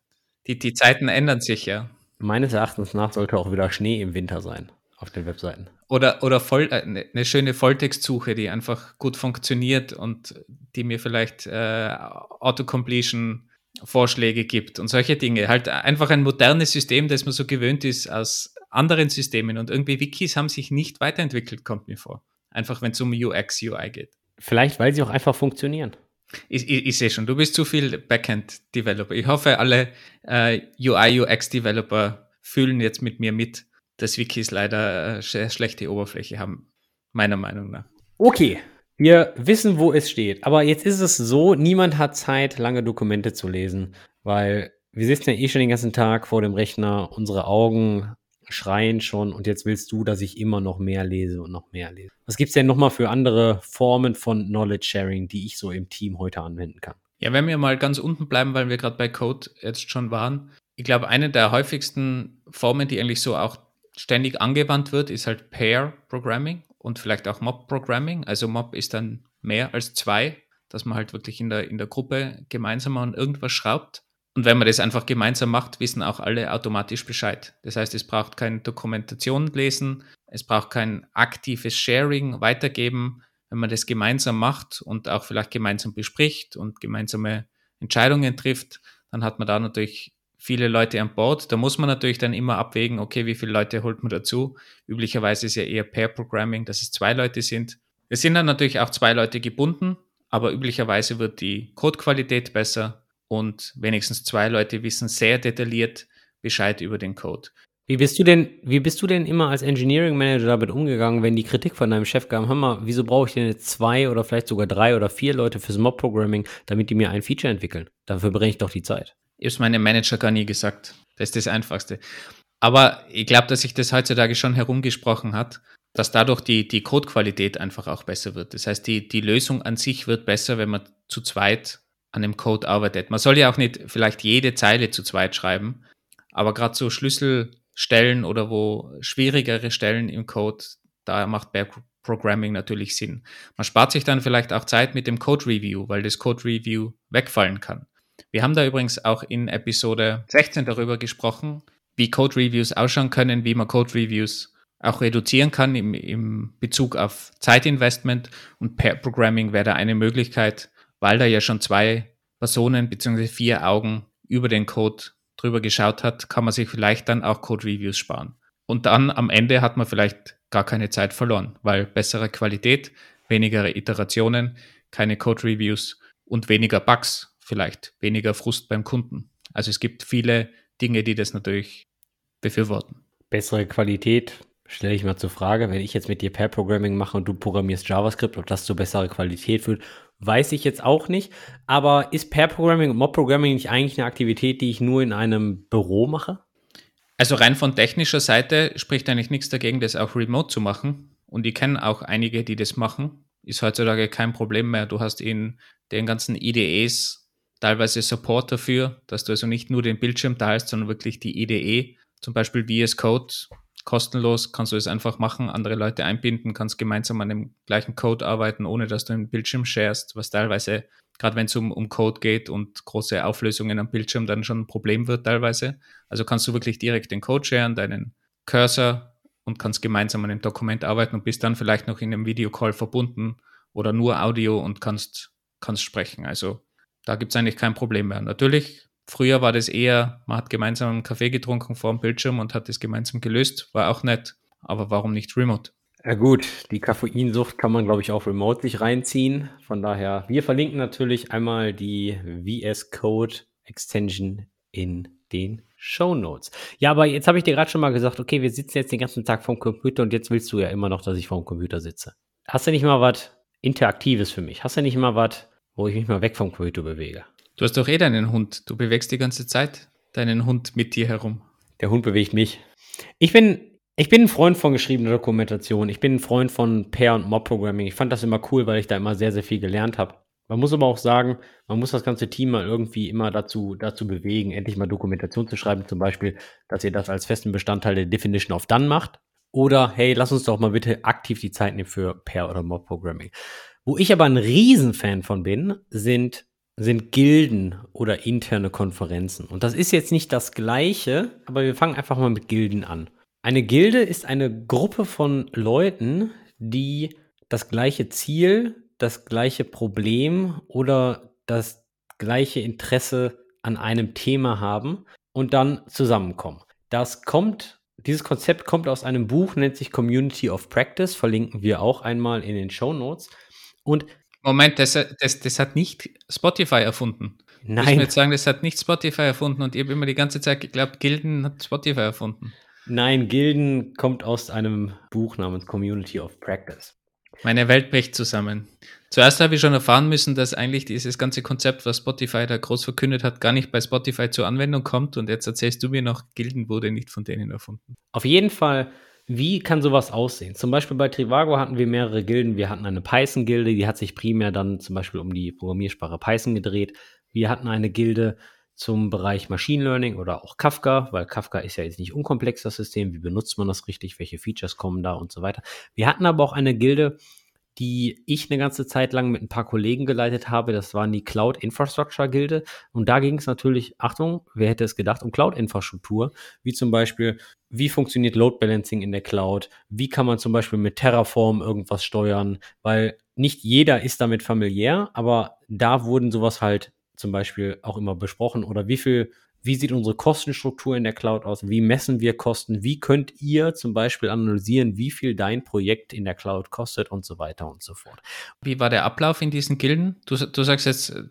Die, die Zeiten ändern sich ja. Meines Erachtens nach sollte auch wieder Schnee im Winter sein auf den Webseiten. Oder, oder voll, äh, eine ne schöne Volltextsuche, die einfach gut funktioniert und die mir vielleicht äh, Autocompletion Vorschläge gibt und solche Dinge. Halt einfach ein modernes System, das man so gewöhnt ist aus anderen Systemen. Und irgendwie Wikis haben sich nicht weiterentwickelt, kommt mir vor. Einfach wenn es um UX, UI geht. Vielleicht, weil sie auch einfach funktionieren. Ich, ich, ich sehe schon, du bist zu viel Backend-Developer. Ich hoffe, alle äh, UI, UX-Developer fühlen jetzt mit mir mit, dass Wikis leider äh, schlechte Oberfläche haben. meiner Meinung nach. Okay, wir wissen, wo es steht. Aber jetzt ist es so, niemand hat Zeit, lange Dokumente zu lesen, weil wir sitzen ja eh schon den ganzen Tag vor dem Rechner, unsere Augen schreien schon und jetzt willst du, dass ich immer noch mehr lese und noch mehr lese. Was gibt es denn nochmal für andere Formen von Knowledge Sharing, die ich so im Team heute anwenden kann? Ja, wenn wir mal ganz unten bleiben, weil wir gerade bei Code jetzt schon waren. Ich glaube, eine der häufigsten Formen, die eigentlich so auch ständig angewandt wird, ist halt Pair Programming und vielleicht auch Mob Programming. Also Mob ist dann mehr als zwei, dass man halt wirklich in der, in der Gruppe gemeinsam an irgendwas schraubt. Und wenn man das einfach gemeinsam macht, wissen auch alle automatisch Bescheid. Das heißt, es braucht keine Dokumentation lesen, es braucht kein aktives Sharing, weitergeben. Wenn man das gemeinsam macht und auch vielleicht gemeinsam bespricht und gemeinsame Entscheidungen trifft, dann hat man da natürlich viele Leute an Bord. Da muss man natürlich dann immer abwägen, okay, wie viele Leute holt man dazu? Üblicherweise ist ja eher Pair Programming, dass es zwei Leute sind. Es sind dann natürlich auch zwei Leute gebunden, aber üblicherweise wird die Codequalität besser, und wenigstens zwei Leute wissen sehr detailliert Bescheid über den Code. Wie bist du denn, wie bist du denn immer als Engineering Manager damit umgegangen, wenn die Kritik von deinem Chef kam, hör mal, wieso brauche ich denn jetzt zwei oder vielleicht sogar drei oder vier Leute fürs Mob-Programming, damit die mir ein Feature entwickeln? Dafür bringe ich doch die Zeit. Ist meinem Manager gar nie gesagt. Das ist das Einfachste. Aber ich glaube, dass sich das heutzutage schon herumgesprochen hat, dass dadurch die, die Codequalität einfach auch besser wird. Das heißt, die, die Lösung an sich wird besser, wenn man zu zweit an dem Code arbeitet. Man soll ja auch nicht vielleicht jede Zeile zu zweit schreiben, aber gerade so Schlüsselstellen oder wo schwierigere Stellen im Code, da macht Pair Programming natürlich Sinn. Man spart sich dann vielleicht auch Zeit mit dem Code Review, weil das Code Review wegfallen kann. Wir haben da übrigens auch in Episode 16 darüber gesprochen, wie Code Reviews ausschauen können, wie man Code Reviews auch reduzieren kann im, im Bezug auf Zeitinvestment und Pair Programming wäre da eine Möglichkeit, weil da ja schon zwei Personen bzw. vier Augen über den Code drüber geschaut hat, kann man sich vielleicht dann auch Code-Reviews sparen. Und dann am Ende hat man vielleicht gar keine Zeit verloren, weil bessere Qualität, weniger Iterationen, keine Code-Reviews und weniger Bugs, vielleicht weniger Frust beim Kunden. Also es gibt viele Dinge, die das natürlich befürworten. Bessere Qualität, stelle ich mal zur Frage, wenn ich jetzt mit dir Pair Programming mache und du programmierst JavaScript, ob das zu besserer Qualität führt, weiß ich jetzt auch nicht. Aber ist Pair Programming und Mob Programming nicht eigentlich eine Aktivität, die ich nur in einem Büro mache? Also rein von technischer Seite spricht eigentlich nichts dagegen, das auch remote zu machen. Und ich kenne auch einige, die das machen. Ist heutzutage kein Problem mehr. Du hast in den ganzen IDEs teilweise Support dafür, dass du also nicht nur den Bildschirm teilst, sondern wirklich die IDE, zum Beispiel VS Code kostenlos, kannst du es einfach machen, andere Leute einbinden, kannst gemeinsam an dem gleichen Code arbeiten, ohne dass du den Bildschirm sharest, was teilweise, gerade wenn es um, um Code geht und große Auflösungen am Bildschirm dann schon ein Problem wird teilweise. Also kannst du wirklich direkt den Code sharen, deinen Cursor und kannst gemeinsam an dem Dokument arbeiten und bist dann vielleicht noch in einem Videocall verbunden oder nur Audio und kannst, kannst sprechen. Also da gibt es eigentlich kein Problem mehr. Natürlich Früher war das eher, man hat gemeinsam einen Kaffee getrunken vor dem Bildschirm und hat das gemeinsam gelöst. War auch nett. Aber warum nicht remote? Ja gut, die Koffeinsucht kann man, glaube ich, auch remote sich reinziehen. Von daher, wir verlinken natürlich einmal die VS Code Extension in den Show Notes. Ja, aber jetzt habe ich dir gerade schon mal gesagt, okay, wir sitzen jetzt den ganzen Tag vorm Computer und jetzt willst du ja immer noch, dass ich vorm Computer sitze. Hast du nicht mal was Interaktives für mich? Hast du nicht mal was, wo ich mich mal weg vom Computer bewege? Du hast doch eh deinen Hund. Du bewegst die ganze Zeit deinen Hund mit dir herum. Der Hund bewegt mich. Ich bin, ich bin ein Freund von geschriebener Dokumentation. Ich bin ein Freund von Pair- und Mob-Programming. Ich fand das immer cool, weil ich da immer sehr, sehr viel gelernt habe. Man muss aber auch sagen, man muss das ganze Team mal irgendwie immer dazu, dazu bewegen, endlich mal Dokumentation zu schreiben. Zum Beispiel, dass ihr das als festen Bestandteil der Definition of Done macht. Oder, hey, lass uns doch mal bitte aktiv die Zeit nehmen für Pair- oder Mob-Programming. Wo ich aber ein Riesenfan von bin, sind sind Gilden oder interne Konferenzen. Und das ist jetzt nicht das gleiche, aber wir fangen einfach mal mit Gilden an. Eine Gilde ist eine Gruppe von Leuten, die das gleiche Ziel, das gleiche Problem oder das gleiche Interesse an einem Thema haben und dann zusammenkommen. Das kommt, dieses Konzept kommt aus einem Buch, nennt sich Community of Practice, verlinken wir auch einmal in den Show Notes. Und Moment, das, das, das hat nicht Spotify erfunden. Nein. Ich würde sagen, das hat nicht Spotify erfunden und ich habe immer die ganze Zeit geglaubt, Gilden hat Spotify erfunden. Nein, Gilden kommt aus einem Buch namens Community of Practice. Meine Welt bricht zusammen. Zuerst habe ich schon erfahren müssen, dass eigentlich dieses ganze Konzept, was Spotify da groß verkündet hat, gar nicht bei Spotify zur Anwendung kommt. Und jetzt erzählst du mir noch, Gilden wurde nicht von denen erfunden. Auf jeden Fall, wie kann sowas aussehen? Zum Beispiel bei Trivago hatten wir mehrere Gilden. Wir hatten eine Python-Gilde, die hat sich primär dann zum Beispiel um die Programmiersprache Python gedreht. Wir hatten eine Gilde zum Bereich Machine Learning oder auch Kafka, weil Kafka ist ja jetzt nicht unkomplex, das System. Wie benutzt man das richtig? Welche Features kommen da und so weiter. Wir hatten aber auch eine Gilde, die ich eine ganze Zeit lang mit ein paar Kollegen geleitet habe. Das waren die Cloud Infrastructure Gilde. Und da ging es natürlich, Achtung, wer hätte es gedacht, um Cloud-Infrastruktur, wie zum Beispiel, wie funktioniert Load Balancing in der Cloud? Wie kann man zum Beispiel mit Terraform irgendwas steuern? Weil nicht jeder ist damit familiär, aber da wurden sowas halt zum Beispiel auch immer besprochen oder wie viel wie sieht unsere Kostenstruktur in der Cloud aus? Wie messen wir Kosten? Wie könnt ihr zum Beispiel analysieren, wie viel dein Projekt in der Cloud kostet und so weiter und so fort? Wie war der Ablauf in diesen Gilden? Du, du sagst jetzt, äh,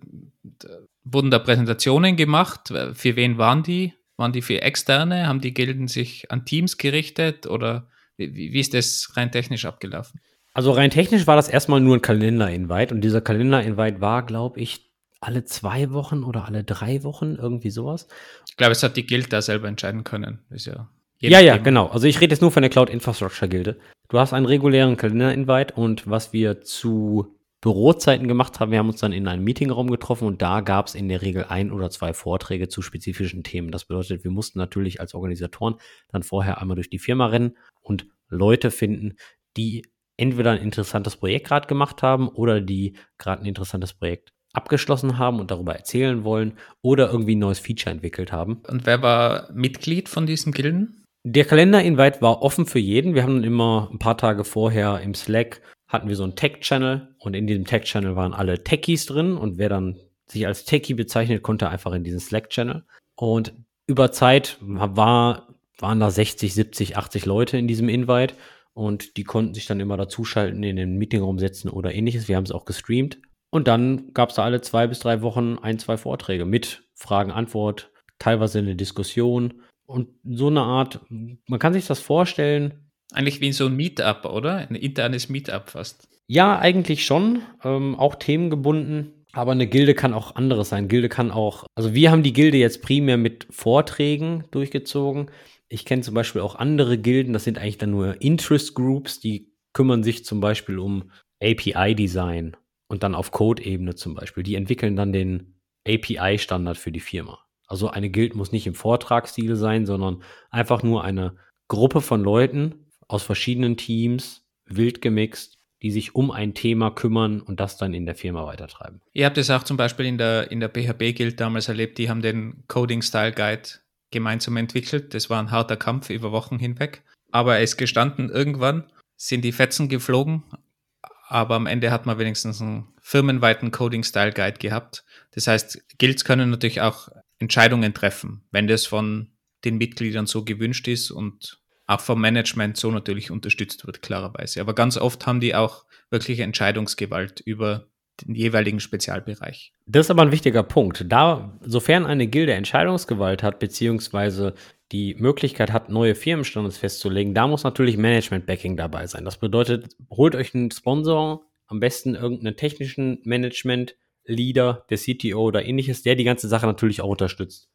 wurden da Präsentationen gemacht? Für wen waren die? Waren die für Externe? Haben die Gilden sich an Teams gerichtet oder wie, wie ist das rein technisch abgelaufen? Also rein technisch war das erstmal nur ein Kalender-Invite und dieser Kalender-Invite war, glaube ich, alle zwei Wochen oder alle drei Wochen, irgendwie sowas. Ich glaube, es hat die Guild da selber entscheiden können. Ist ja, ja, ja, genau. Also ich rede jetzt nur von der Cloud Infrastructure Gilde. Du hast einen regulären Kalender-Invite und was wir zu Bürozeiten gemacht haben, wir haben uns dann in einem Meetingraum getroffen und da gab es in der Regel ein oder zwei Vorträge zu spezifischen Themen. Das bedeutet, wir mussten natürlich als Organisatoren dann vorher einmal durch die Firma rennen und Leute finden, die entweder ein interessantes Projekt gerade gemacht haben oder die gerade ein interessantes Projekt abgeschlossen haben und darüber erzählen wollen oder irgendwie ein neues Feature entwickelt haben. Und wer war Mitglied von diesen Gilden? Der Kalender-Invite war offen für jeden. Wir haben immer ein paar Tage vorher im Slack hatten wir so einen Tech-Channel und in diesem Tech-Channel waren alle Techies drin und wer dann sich als Techie bezeichnet, konnte einfach in diesen Slack-Channel. Und über Zeit war, waren da 60, 70, 80 Leute in diesem Invite und die konnten sich dann immer dazuschalten, in den Meetingraum setzen oder ähnliches. Wir haben es auch gestreamt. Und dann gab es da alle zwei bis drei Wochen ein, zwei Vorträge mit Fragen, Antwort, teilweise eine Diskussion und so eine Art, man kann sich das vorstellen. Eigentlich wie so ein Meetup, oder? Ein internes Meetup fast. Ja, eigentlich schon, ähm, auch themengebunden. Aber eine Gilde kann auch anderes sein. Gilde kann auch, also wir haben die Gilde jetzt primär mit Vorträgen durchgezogen. Ich kenne zum Beispiel auch andere Gilden, das sind eigentlich dann nur Interest Groups, die kümmern sich zum Beispiel um API-Design und dann auf Code-Ebene zum Beispiel. Die entwickeln dann den API-Standard für die Firma. Also eine Guild muss nicht im Vortragsstil sein, sondern einfach nur eine Gruppe von Leuten aus verschiedenen Teams, wild gemixt, die sich um ein Thema kümmern und das dann in der Firma weitertreiben. Ihr habt es auch zum Beispiel in der, in der PHP-Guild damals erlebt, die haben den Coding-Style-Guide gemeinsam entwickelt. Das war ein harter Kampf über Wochen hinweg. Aber es gestanden, irgendwann sind die Fetzen geflogen aber am Ende hat man wenigstens einen firmenweiten Coding-Style-Guide gehabt. Das heißt, Guilds können natürlich auch Entscheidungen treffen, wenn das von den Mitgliedern so gewünscht ist und auch vom Management so natürlich unterstützt wird, klarerweise. Aber ganz oft haben die auch wirklich Entscheidungsgewalt über den jeweiligen Spezialbereich. Das ist aber ein wichtiger Punkt. Da, sofern eine Gilde Entscheidungsgewalt hat, beziehungsweise die Möglichkeit hat, neue Firmenstandards festzulegen, da muss natürlich Management-Backing dabei sein. Das bedeutet, holt euch einen Sponsor, am besten irgendeinen technischen Management-Leader, der CTO oder ähnliches, der die ganze Sache natürlich auch unterstützt.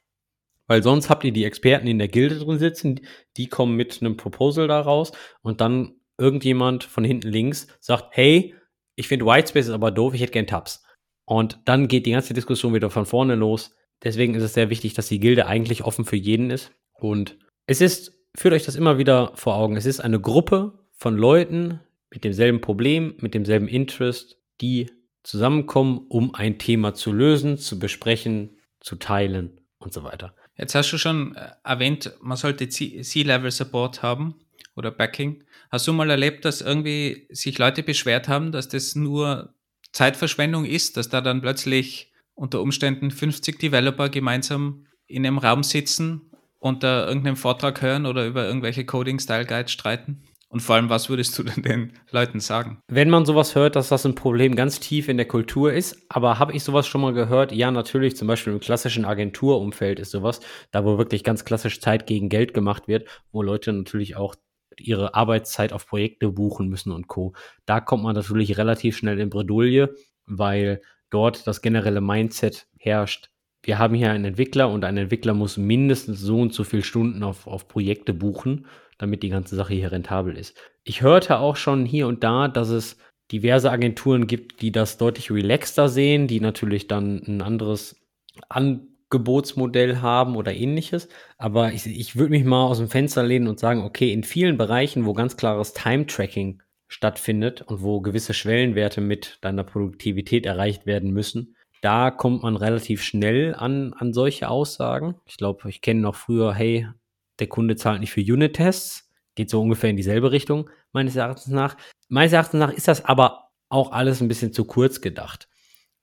Weil sonst habt ihr die Experten in der Gilde drin sitzen, die kommen mit einem Proposal da raus und dann irgendjemand von hinten links sagt, hey, ich finde Whitespace ist aber doof, ich hätte gern Tabs. Und dann geht die ganze Diskussion wieder von vorne los. Deswegen ist es sehr wichtig, dass die Gilde eigentlich offen für jeden ist und es ist, führt euch das immer wieder vor Augen, es ist eine Gruppe von Leuten mit demselben Problem, mit demselben Interest, die zusammenkommen, um ein Thema zu lösen, zu besprechen, zu teilen und so weiter. Jetzt hast du schon äh, erwähnt, man sollte C-Level-Support haben oder Backing. Hast du mal erlebt, dass irgendwie sich Leute beschwert haben, dass das nur Zeitverschwendung ist, dass da dann plötzlich unter Umständen 50 Developer gemeinsam in einem Raum sitzen unter irgendeinem Vortrag hören oder über irgendwelche Coding-Style-Guides streiten? Und vor allem, was würdest du denn den Leuten sagen? Wenn man sowas hört, dass das ein Problem ganz tief in der Kultur ist, aber habe ich sowas schon mal gehört? Ja, natürlich, zum Beispiel im klassischen Agenturumfeld ist sowas, da wo wirklich ganz klassisch Zeit gegen Geld gemacht wird, wo Leute natürlich auch ihre Arbeitszeit auf Projekte buchen müssen und Co. Da kommt man natürlich relativ schnell in Bredouille, weil dort das generelle Mindset herrscht. Wir haben hier einen Entwickler und ein Entwickler muss mindestens so und so viele Stunden auf, auf Projekte buchen, damit die ganze Sache hier rentabel ist. Ich hörte auch schon hier und da, dass es diverse Agenturen gibt, die das deutlich relaxter sehen, die natürlich dann ein anderes Angebotsmodell haben oder ähnliches. Aber ich, ich würde mich mal aus dem Fenster lehnen und sagen, okay, in vielen Bereichen, wo ganz klares Time-Tracking stattfindet und wo gewisse Schwellenwerte mit deiner Produktivität erreicht werden müssen, da kommt man relativ schnell an, an solche Aussagen. Ich glaube, ich kenne noch früher, hey, der Kunde zahlt nicht für Unit-Tests. Geht so ungefähr in dieselbe Richtung, meines Erachtens nach. Meines Erachtens nach ist das aber auch alles ein bisschen zu kurz gedacht,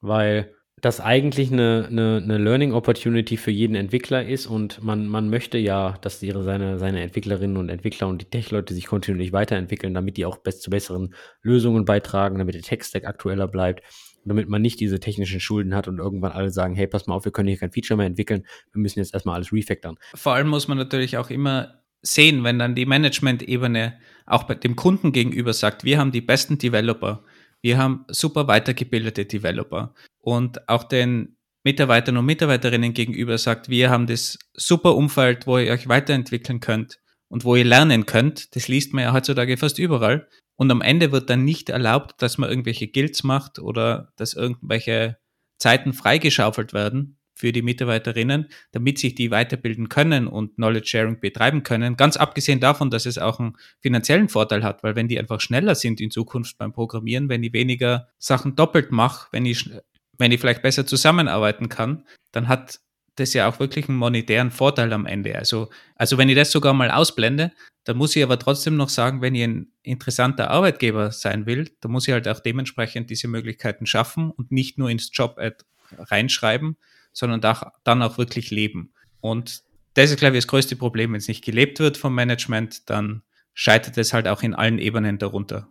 weil das eigentlich eine, eine, eine Learning Opportunity für jeden Entwickler ist und man, man möchte ja, dass ihre, seine, seine Entwicklerinnen und Entwickler und die Tech-Leute sich kontinuierlich weiterentwickeln, damit die auch best zu besseren Lösungen beitragen, damit der Tech-Stack aktueller bleibt, damit man nicht diese technischen Schulden hat und irgendwann alle sagen, hey, pass mal auf, wir können hier kein Feature mehr entwickeln, wir müssen jetzt erstmal alles refactoren. Vor allem muss man natürlich auch immer sehen, wenn dann die Management-Ebene auch bei dem Kunden gegenüber sagt, wir haben die besten Developer, wir haben super weitergebildete Developer und auch den Mitarbeitern und Mitarbeiterinnen gegenüber sagt, wir haben das super Umfeld, wo ihr euch weiterentwickeln könnt und wo ihr lernen könnt. Das liest man ja heutzutage fast überall. Und am Ende wird dann nicht erlaubt, dass man irgendwelche Guilds macht oder dass irgendwelche Zeiten freigeschaufelt werden, für die Mitarbeiterinnen, damit sich die weiterbilden können und Knowledge Sharing betreiben können. Ganz abgesehen davon, dass es auch einen finanziellen Vorteil hat, weil wenn die einfach schneller sind in Zukunft beim Programmieren, wenn ich weniger Sachen doppelt mache, wenn ich, wenn ich vielleicht besser zusammenarbeiten kann, dann hat das ja auch wirklich einen monetären Vorteil am Ende. Also, also wenn ich das sogar mal ausblende, dann muss ich aber trotzdem noch sagen, wenn ich ein interessanter Arbeitgeber sein will, dann muss ich halt auch dementsprechend diese Möglichkeiten schaffen und nicht nur ins Job-Ad reinschreiben, sondern dann auch wirklich leben. Und das ist, glaube ich, das größte Problem. Wenn es nicht gelebt wird vom Management, dann scheitert es halt auch in allen Ebenen darunter.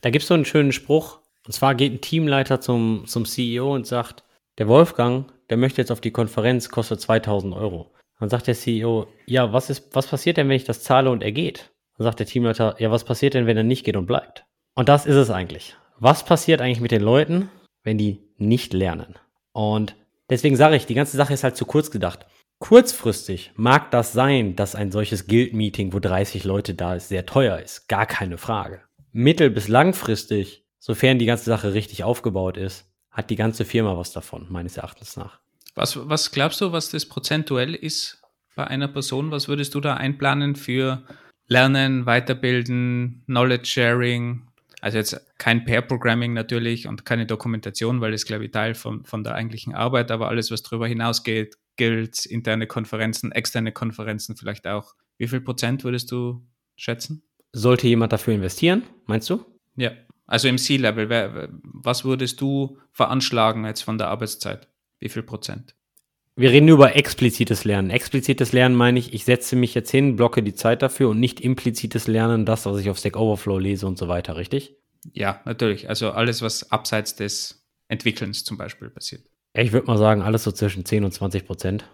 Da gibt es so einen schönen Spruch. Und zwar geht ein Teamleiter zum, zum CEO und sagt, der Wolfgang, der möchte jetzt auf die Konferenz, kostet 2000 Euro. Dann sagt der CEO, ja, was ist, was passiert denn, wenn ich das zahle und er geht? Dann sagt der Teamleiter, ja, was passiert denn, wenn er nicht geht und bleibt? Und das ist es eigentlich. Was passiert eigentlich mit den Leuten, wenn die nicht lernen? Und Deswegen sage ich, die ganze Sache ist halt zu kurz gedacht. Kurzfristig mag das sein, dass ein solches Guild-Meeting, wo 30 Leute da ist, sehr teuer ist. Gar keine Frage. Mittel- bis langfristig, sofern die ganze Sache richtig aufgebaut ist, hat die ganze Firma was davon, meines Erachtens nach. Was, was glaubst du, was das prozentuell ist bei einer Person? Was würdest du da einplanen für Lernen, Weiterbilden, Knowledge Sharing, also jetzt kein Pair-Programming natürlich und keine Dokumentation, weil das, glaube ich, Teil von, von der eigentlichen Arbeit, aber alles, was darüber hinausgeht, Guilds, interne Konferenzen, externe Konferenzen vielleicht auch. Wie viel Prozent würdest du schätzen? Sollte jemand dafür investieren, meinst du? Ja, also im C-Level, was würdest du veranschlagen jetzt von der Arbeitszeit? Wie viel Prozent? Wir reden über explizites Lernen. Explizites Lernen meine ich, ich setze mich jetzt hin, blocke die Zeit dafür und nicht implizites Lernen, das, was ich auf Stack Overflow lese und so weiter, richtig? Ja, natürlich. Also alles, was abseits des Entwickelns zum Beispiel passiert. Ich würde mal sagen, alles so zwischen 10 und 20 Prozent.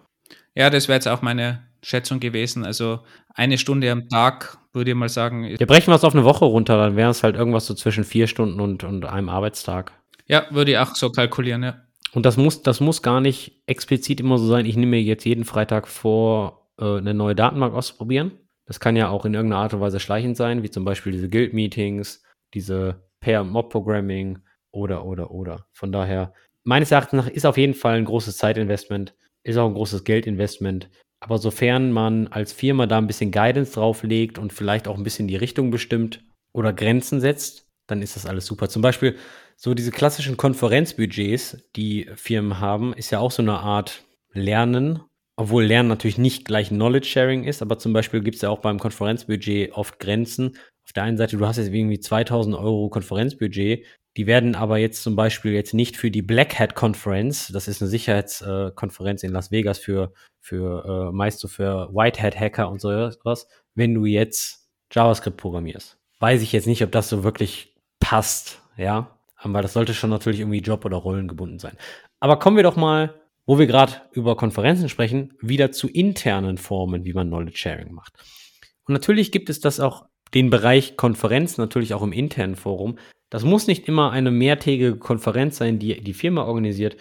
Ja, das wäre jetzt auch meine Schätzung gewesen. Also eine Stunde am Tag würde ich mal sagen. Wir brechen wir es auf eine Woche runter, dann wäre es halt irgendwas so zwischen vier Stunden und, und einem Arbeitstag. Ja, würde ich auch so kalkulieren, ja. Und das muss, das muss gar nicht explizit immer so sein, ich nehme mir jetzt jeden Freitag vor, äh, eine neue Datenbank auszuprobieren. Das kann ja auch in irgendeiner Art und Weise schleichend sein, wie zum Beispiel diese Guild-Meetings, diese Pair-Mob-Programming oder, oder, oder. Von daher, meines Erachtens nach ist auf jeden Fall ein großes Zeitinvestment, ist auch ein großes Geldinvestment. Aber sofern man als Firma da ein bisschen Guidance drauflegt und vielleicht auch ein bisschen die Richtung bestimmt oder Grenzen setzt, dann ist das alles super. Zum Beispiel so diese klassischen Konferenzbudgets, die Firmen haben, ist ja auch so eine Art Lernen, obwohl Lernen natürlich nicht gleich Knowledge Sharing ist, aber zum Beispiel gibt es ja auch beim Konferenzbudget oft Grenzen. Auf der einen Seite, du hast jetzt irgendwie 2000 Euro Konferenzbudget, die werden aber jetzt zum Beispiel jetzt nicht für die Black Hat Conference, das ist eine Sicherheitskonferenz in Las Vegas für, für äh, meist so für White Hat Hacker und so was, wenn du jetzt JavaScript programmierst. Weiß ich jetzt nicht, ob das so wirklich passt, ja. Aber das sollte schon natürlich irgendwie Job oder Rollen gebunden sein. Aber kommen wir doch mal, wo wir gerade über Konferenzen sprechen, wieder zu internen Formen, wie man Knowledge Sharing macht. Und natürlich gibt es das auch den Bereich Konferenz natürlich auch im internen Forum. Das muss nicht immer eine mehrtägige Konferenz sein, die die Firma organisiert,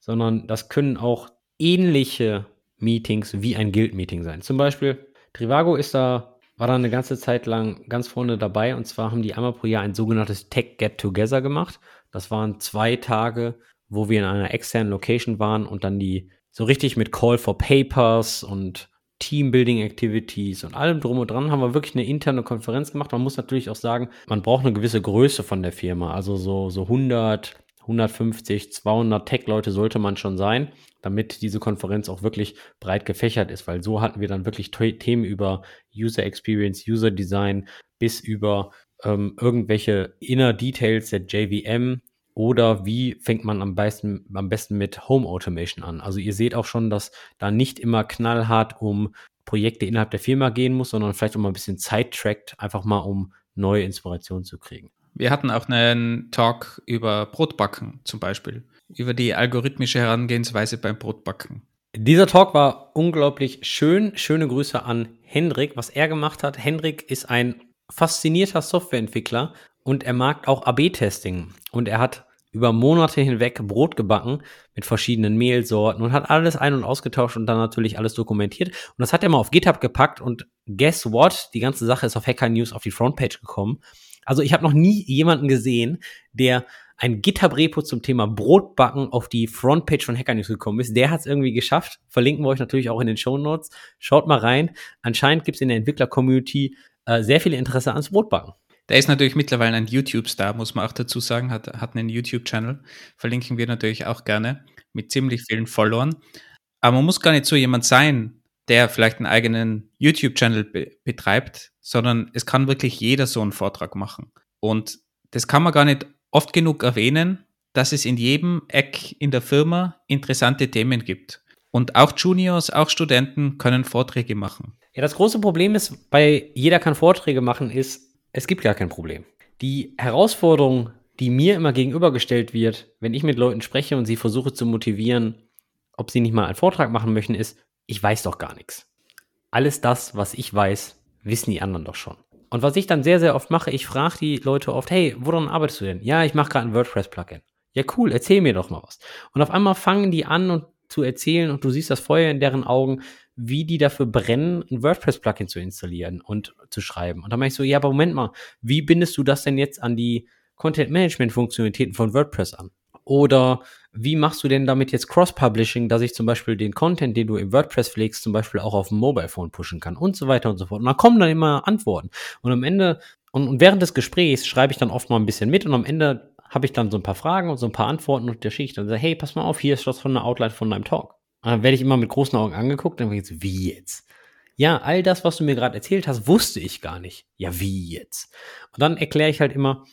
sondern das können auch ähnliche Meetings wie ein Guild-Meeting sein. Zum Beispiel, Trivago ist da, war da eine ganze Zeit lang ganz vorne dabei und zwar haben die einmal pro Jahr ein sogenanntes Tech Get Together gemacht. Das waren zwei Tage, wo wir in einer externen Location waren und dann die so richtig mit Call for Papers und Teambuilding Activities und allem drum und dran haben wir wirklich eine interne Konferenz gemacht. Man muss natürlich auch sagen, man braucht eine gewisse Größe von der Firma. Also so, so 100, 150, 200 Tech-Leute sollte man schon sein, damit diese Konferenz auch wirklich breit gefächert ist, weil so hatten wir dann wirklich Themen über User Experience, User Design bis über ähm, irgendwelche Inner Details der JVM oder wie fängt man am besten, am besten mit Home Automation an? Also ihr seht auch schon, dass da nicht immer knallhart um Projekte innerhalb der Firma gehen muss, sondern vielleicht auch mal ein bisschen Zeit trackt, einfach mal um neue Inspirationen zu kriegen. Wir hatten auch einen Talk über Brotbacken zum Beispiel, über die algorithmische Herangehensweise beim Brotbacken. Dieser Talk war unglaublich schön. Schöne Grüße an Hendrik. Was er gemacht hat, Hendrik ist ein faszinierter Softwareentwickler und er mag auch AB-Testing. Und er hat über Monate hinweg Brot gebacken mit verschiedenen Mehlsorten und hat alles ein- und ausgetauscht und dann natürlich alles dokumentiert. Und das hat er mal auf GitHub gepackt und guess what? Die ganze Sache ist auf Hacker News auf die Frontpage gekommen. Also ich habe noch nie jemanden gesehen, der ein GitHub-Repo zum Thema Brotbacken auf die Frontpage von Hacker News gekommen ist. Der hat es irgendwie geschafft. Verlinken wir euch natürlich auch in den Show Notes. Schaut mal rein. Anscheinend gibt es in der Entwickler-Community äh, sehr viel Interesse ans Brotbacken. Der ist natürlich mittlerweile ein YouTube-Star, muss man auch dazu sagen, hat, hat einen YouTube-Channel. Verlinken wir natürlich auch gerne mit ziemlich vielen Followern. Aber man muss gar nicht so jemand sein, der vielleicht einen eigenen YouTube-Channel be betreibt, sondern es kann wirklich jeder so einen Vortrag machen. Und das kann man gar nicht oft genug erwähnen, dass es in jedem Eck in der Firma interessante Themen gibt. Und auch Juniors, auch Studenten können Vorträge machen. Ja, das große Problem ist, bei jeder kann Vorträge machen, ist, es gibt gar kein Problem. Die Herausforderung, die mir immer gegenübergestellt wird, wenn ich mit Leuten spreche und sie versuche zu motivieren, ob sie nicht mal einen Vortrag machen möchten, ist, ich weiß doch gar nichts. Alles das, was ich weiß, wissen die anderen doch schon. Und was ich dann sehr, sehr oft mache, ich frage die Leute oft, hey, woran arbeitest du denn? Ja, ich mache gerade ein WordPress-Plugin. Ja, cool, erzähl mir doch mal was. Und auf einmal fangen die an und zu erzählen und du siehst das Feuer in deren Augen, wie die dafür brennen, ein WordPress-Plugin zu installieren und zu schreiben. Und dann meine ich so, ja, aber Moment mal, wie bindest du das denn jetzt an die Content-Management-Funktionalitäten von WordPress an? Oder wie machst du denn damit jetzt Cross-Publishing, dass ich zum Beispiel den Content, den du im WordPress pflegst, zum Beispiel auch auf dem Mobile Phone pushen kann und so weiter und so fort. Und da kommen dann immer Antworten. Und am Ende, und, und während des Gesprächs schreibe ich dann oft mal ein bisschen mit und am Ende habe ich dann so ein paar Fragen und so ein paar Antworten und der schicke ich dann sage, hey, pass mal auf, hier ist das von der Outline von deinem Talk. Und dann werde ich immer mit großen Augen angeguckt und dann ich so, wie jetzt? Ja, all das, was du mir gerade erzählt hast, wusste ich gar nicht. Ja, wie jetzt? Und dann erkläre ich halt immer,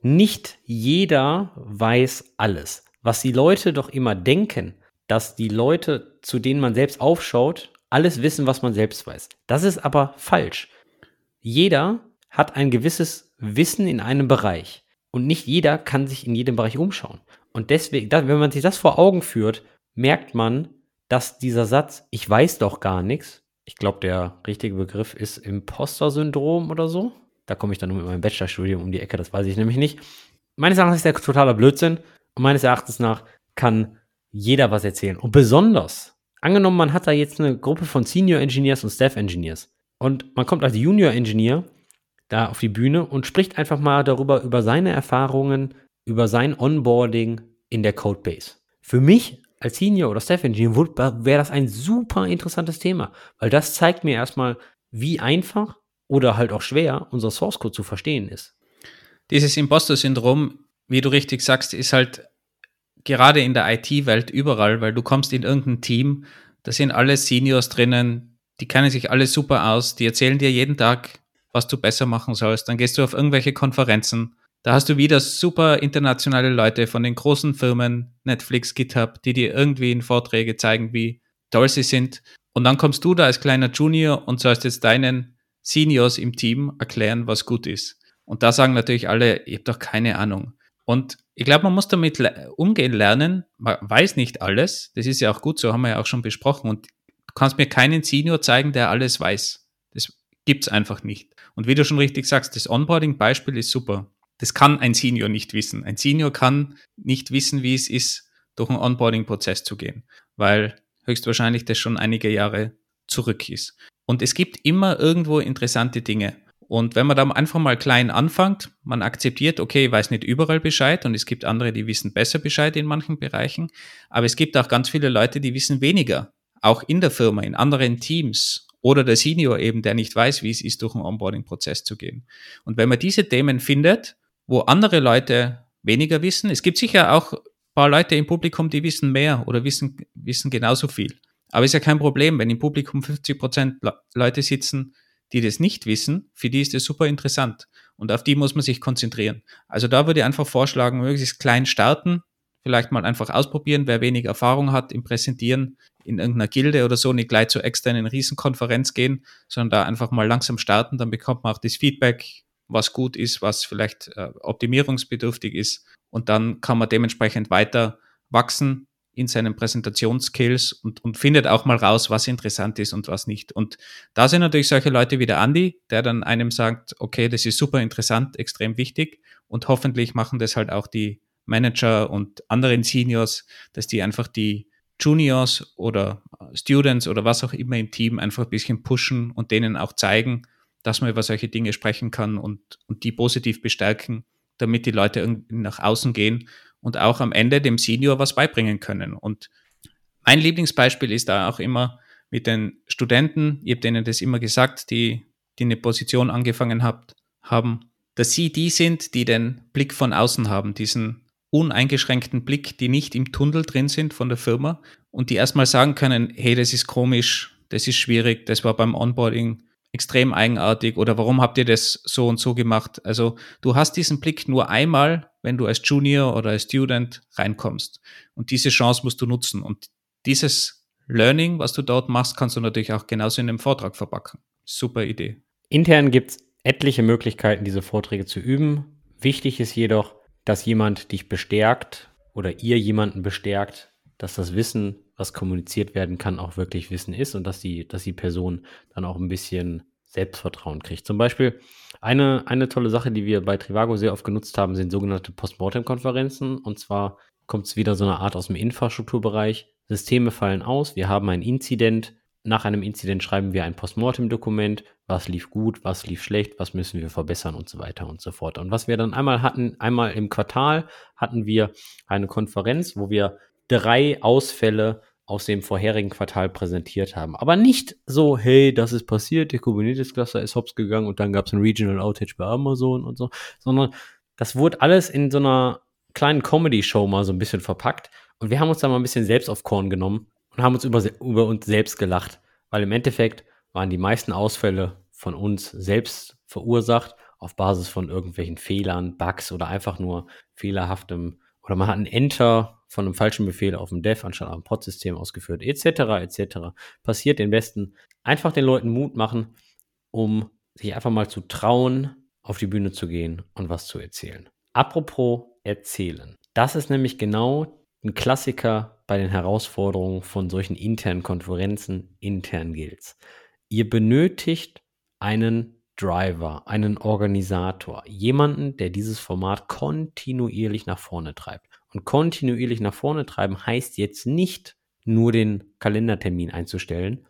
nicht jeder weiß alles. Was die Leute doch immer denken, dass die Leute, zu denen man selbst aufschaut, alles wissen, was man selbst weiß. Das ist aber falsch. Jeder hat ein gewisses Wissen in einem Bereich. Und nicht jeder kann sich in jedem Bereich umschauen. Und deswegen, wenn man sich das vor Augen führt, merkt man, dass dieser Satz, ich weiß doch gar nichts, ich glaube, der richtige Begriff ist Imposter-Syndrom oder so. Da komme ich dann mit meinem Bachelorstudium um die Ecke, das weiß ich nämlich nicht. Meines Erachtens ist der totaler Blödsinn und meines Erachtens nach kann jeder was erzählen. Und besonders, angenommen, man hat da jetzt eine Gruppe von Senior Engineers und Staff Engineers und man kommt als Junior Engineer da auf die Bühne und spricht einfach mal darüber, über seine Erfahrungen, über sein Onboarding in der Codebase. Für mich als Senior oder Staff Engineer wäre das ein super interessantes Thema, weil das zeigt mir erstmal, wie einfach oder halt auch schwer unser Source Code zu verstehen ist. Dieses Imposter-Syndrom, wie du richtig sagst, ist halt gerade in der IT-Welt überall, weil du kommst in irgendein Team, da sind alle Seniors drinnen, die kennen sich alle super aus, die erzählen dir jeden Tag, was du besser machen sollst. Dann gehst du auf irgendwelche Konferenzen. Da hast du wieder super internationale Leute von den großen Firmen, Netflix, GitHub, die dir irgendwie in Vorträge zeigen, wie toll sie sind. Und dann kommst du da als kleiner Junior und sollst jetzt deinen Seniors im Team erklären, was gut ist. Und da sagen natürlich alle, ihr habt doch keine Ahnung. Und ich glaube, man muss damit umgehen lernen. Man weiß nicht alles. Das ist ja auch gut so, haben wir ja auch schon besprochen. Und du kannst mir keinen Senior zeigen, der alles weiß. Das Gibt's einfach nicht. Und wie du schon richtig sagst, das Onboarding-Beispiel ist super. Das kann ein Senior nicht wissen. Ein Senior kann nicht wissen, wie es ist, durch einen Onboarding-Prozess zu gehen, weil höchstwahrscheinlich das schon einige Jahre zurück ist. Und es gibt immer irgendwo interessante Dinge. Und wenn man da einfach mal klein anfängt, man akzeptiert, okay, ich weiß nicht überall Bescheid und es gibt andere, die wissen besser Bescheid in manchen Bereichen, aber es gibt auch ganz viele Leute, die wissen weniger, auch in der Firma, in anderen Teams oder der Senior eben, der nicht weiß, wie es ist, durch einen Onboarding-Prozess zu gehen. Und wenn man diese Themen findet, wo andere Leute weniger wissen, es gibt sicher auch paar Leute im Publikum, die wissen mehr oder wissen, wissen genauso viel. Aber ist ja kein Problem, wenn im Publikum 50 Prozent Leute sitzen, die das nicht wissen, für die ist das super interessant. Und auf die muss man sich konzentrieren. Also da würde ich einfach vorschlagen, möglichst klein starten, vielleicht mal einfach ausprobieren, wer wenig Erfahrung hat im Präsentieren in irgendeiner Gilde oder so, nicht gleich zur externen Riesenkonferenz gehen, sondern da einfach mal langsam starten, dann bekommt man auch das Feedback, was gut ist, was vielleicht äh, optimierungsbedürftig ist und dann kann man dementsprechend weiter wachsen in seinen Präsentationsskills und, und findet auch mal raus, was interessant ist und was nicht. Und da sind natürlich solche Leute wie der Andi, der dann einem sagt, okay, das ist super interessant, extrem wichtig und hoffentlich machen das halt auch die Manager und anderen Seniors, dass die einfach die Juniors oder Students oder was auch immer im Team einfach ein bisschen pushen und denen auch zeigen, dass man über solche Dinge sprechen kann und, und die positiv bestärken, damit die Leute nach außen gehen und auch am Ende dem Senior was beibringen können. Und mein Lieblingsbeispiel ist da auch immer mit den Studenten, ich habe denen das immer gesagt, die, die eine Position angefangen habt, haben, dass sie die sind, die den Blick von außen haben, diesen uneingeschränkten Blick, die nicht im Tunnel drin sind von der Firma und die erstmal sagen können, hey, das ist komisch, das ist schwierig, das war beim Onboarding extrem eigenartig oder warum habt ihr das so und so gemacht? Also du hast diesen Blick nur einmal, wenn du als Junior oder als Student reinkommst. Und diese Chance musst du nutzen. Und dieses Learning, was du dort machst, kannst du natürlich auch genauso in einem Vortrag verpacken. Super Idee. Intern gibt es etliche Möglichkeiten, diese Vorträge zu üben. Wichtig ist jedoch, dass jemand dich bestärkt oder ihr jemanden bestärkt, dass das Wissen was kommuniziert werden kann, auch wirklich Wissen ist und dass die, dass die Person dann auch ein bisschen Selbstvertrauen kriegt. Zum Beispiel eine, eine tolle Sache, die wir bei Trivago sehr oft genutzt haben, sind sogenannte Postmortem-Konferenzen. Und zwar kommt es wieder so eine Art aus dem Infrastrukturbereich. Systeme fallen aus, wir haben ein Inzident. Nach einem Inzident schreiben wir ein Postmortem-Dokument. Was lief gut, was lief schlecht, was müssen wir verbessern und so weiter und so fort. Und was wir dann einmal hatten, einmal im Quartal hatten wir eine Konferenz, wo wir drei Ausfälle aus dem vorherigen Quartal präsentiert haben. Aber nicht so, hey, das ist passiert, der Kubernetes-Cluster ist hops gegangen und dann gab es ein Regional Outage bei Amazon und so, sondern das wurde alles in so einer kleinen Comedy-Show mal so ein bisschen verpackt. Und wir haben uns da mal ein bisschen selbst auf Korn genommen und haben uns über, über uns selbst gelacht. Weil im Endeffekt waren die meisten Ausfälle von uns selbst verursacht auf Basis von irgendwelchen Fehlern, Bugs oder einfach nur fehlerhaftem oder man hat ein Enter von einem falschen Befehl auf dem Dev anstatt dem Pod-System ausgeführt, etc., etc. Passiert den Besten. Einfach den Leuten Mut machen, um sich einfach mal zu trauen, auf die Bühne zu gehen und was zu erzählen. Apropos erzählen. Das ist nämlich genau ein Klassiker bei den Herausforderungen von solchen internen Konferenzen, internen Guilds. Ihr benötigt einen Driver, einen Organisator, jemanden, der dieses Format kontinuierlich nach vorne treibt. Und kontinuierlich nach vorne treiben heißt jetzt nicht nur den Kalendertermin einzustellen,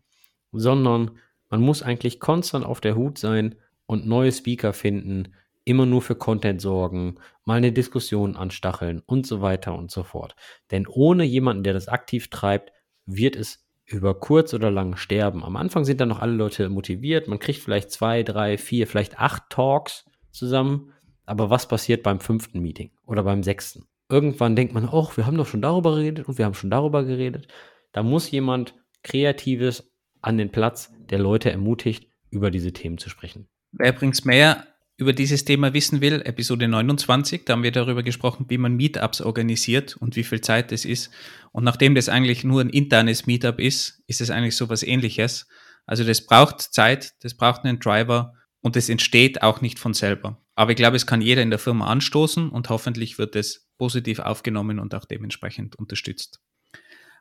sondern man muss eigentlich konstant auf der Hut sein und neue Speaker finden, immer nur für Content sorgen, mal eine Diskussion anstacheln und so weiter und so fort. Denn ohne jemanden, der das aktiv treibt, wird es über kurz oder lang sterben. Am Anfang sind dann noch alle Leute motiviert, man kriegt vielleicht zwei, drei, vier, vielleicht acht Talks zusammen, aber was passiert beim fünften Meeting oder beim sechsten? Irgendwann denkt man, oh, wir haben doch schon darüber geredet und wir haben schon darüber geredet. Da muss jemand Kreatives an den Platz, der Leute ermutigt, über diese Themen zu sprechen. Wer übrigens mehr über dieses Thema wissen will, Episode 29, da haben wir darüber gesprochen, wie man Meetups organisiert und wie viel Zeit es ist. Und nachdem das eigentlich nur ein internes Meetup ist, ist es eigentlich so was ähnliches. Also das braucht Zeit, das braucht einen Driver und es entsteht auch nicht von selber. Aber ich glaube, es kann jeder in der Firma anstoßen und hoffentlich wird es positiv aufgenommen und auch dementsprechend unterstützt.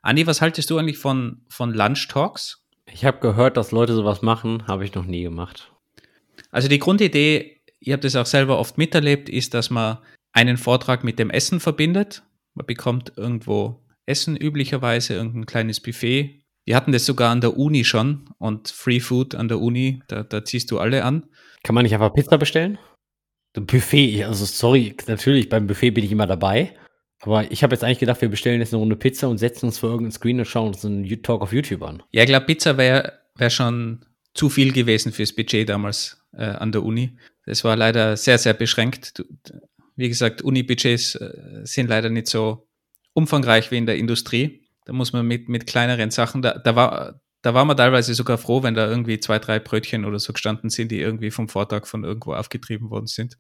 Andi, was haltest du eigentlich von, von Lunch Talks? Ich habe gehört, dass Leute sowas machen, habe ich noch nie gemacht. Also die Grundidee, ihr habt es auch selber oft miterlebt, ist, dass man einen Vortrag mit dem Essen verbindet. Man bekommt irgendwo Essen üblicherweise, irgendein kleines Buffet. Wir hatten das sogar an der Uni schon und Free Food an der Uni, da, da ziehst du alle an. Kann man nicht einfach Pizza bestellen? Buffet, also sorry, natürlich, beim Buffet bin ich immer dabei. Aber ich habe jetzt eigentlich gedacht, wir bestellen jetzt eine Runde Pizza und setzen uns vor irgendein Screen und schauen uns einen Talk auf YouTube an. Ja, ich glaube, Pizza wäre wär schon zu viel gewesen fürs Budget damals äh, an der Uni. Das war leider sehr, sehr beschränkt. Wie gesagt, Uni-Budgets äh, sind leider nicht so umfangreich wie in der Industrie. Da muss man mit, mit kleineren Sachen, da, da, war, da war man teilweise sogar froh, wenn da irgendwie zwei, drei Brötchen oder so gestanden sind, die irgendwie vom Vortag von irgendwo aufgetrieben worden sind.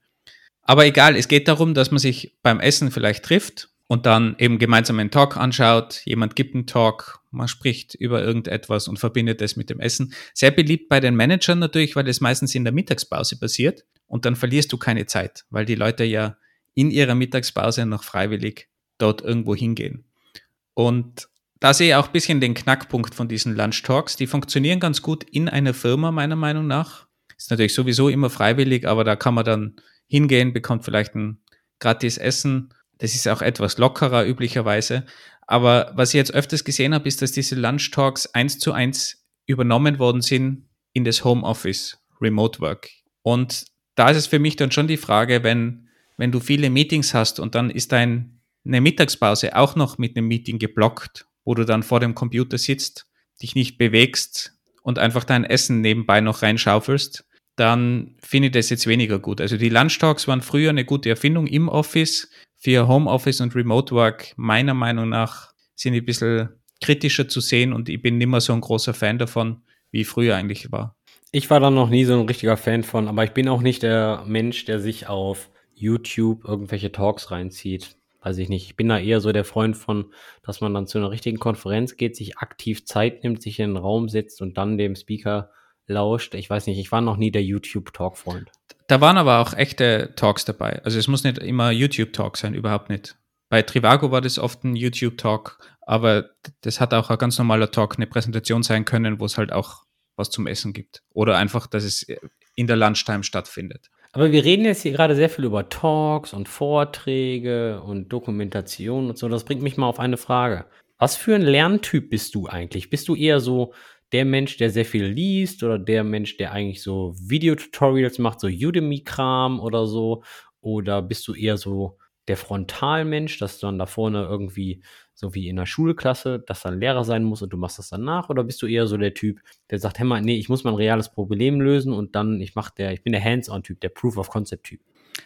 Aber egal, es geht darum, dass man sich beim Essen vielleicht trifft und dann eben gemeinsam einen Talk anschaut. Jemand gibt einen Talk, man spricht über irgendetwas und verbindet es mit dem Essen. Sehr beliebt bei den Managern natürlich, weil es meistens in der Mittagspause passiert und dann verlierst du keine Zeit, weil die Leute ja in ihrer Mittagspause noch freiwillig dort irgendwo hingehen. Und da sehe ich auch ein bisschen den Knackpunkt von diesen Lunch Talks. Die funktionieren ganz gut in einer Firma, meiner Meinung nach. Ist natürlich sowieso immer freiwillig, aber da kann man dann hingehen, bekommt vielleicht ein gratis Essen. Das ist auch etwas lockerer üblicherweise. Aber was ich jetzt öfters gesehen habe, ist, dass diese Lunch Talks eins zu eins übernommen worden sind in das Homeoffice, Remote Work. Und da ist es für mich dann schon die Frage, wenn, wenn du viele Meetings hast und dann ist dein, eine Mittagspause auch noch mit einem Meeting geblockt, wo du dann vor dem Computer sitzt, dich nicht bewegst und einfach dein Essen nebenbei noch reinschaufelst, dann finde ich das jetzt weniger gut. Also die Lunch Talks waren früher eine gute Erfindung im Office. Für Homeoffice und Remote Work, meiner Meinung nach, sind die ein bisschen kritischer zu sehen und ich bin nicht mehr so ein großer Fan davon, wie ich früher eigentlich war. Ich war da noch nie so ein richtiger Fan von, aber ich bin auch nicht der Mensch, der sich auf YouTube irgendwelche Talks reinzieht. Weiß ich nicht. Ich bin da eher so der Freund von, dass man dann zu einer richtigen Konferenz geht, sich aktiv Zeit nimmt, sich in den Raum setzt und dann dem Speaker lauscht. Ich weiß nicht, ich war noch nie der YouTube-Talk-Freund. Da waren aber auch echte Talks dabei. Also es muss nicht immer YouTube-Talk sein, überhaupt nicht. Bei Trivago war das oft ein YouTube-Talk, aber das hat auch ein ganz normaler Talk, eine Präsentation sein können, wo es halt auch was zum Essen gibt. Oder einfach, dass es in der Lunchtime stattfindet. Aber wir reden jetzt hier gerade sehr viel über Talks und Vorträge und Dokumentation und so. Das bringt mich mal auf eine Frage. Was für ein Lerntyp bist du eigentlich? Bist du eher so der Mensch, der sehr viel liest oder der Mensch, der eigentlich so Videotutorials macht, so Udemy-Kram oder so? Oder bist du eher so der Frontalmensch, dass du dann da vorne irgendwie, so wie in der Schulklasse, dass dann Lehrer sein muss und du machst das dann nach? Oder bist du eher so der Typ, der sagt, hey mal, nee, ich muss mal ein reales Problem lösen und dann, ich mach der, ich bin der Hands-on-Typ, der Proof-of-Concept-Typ?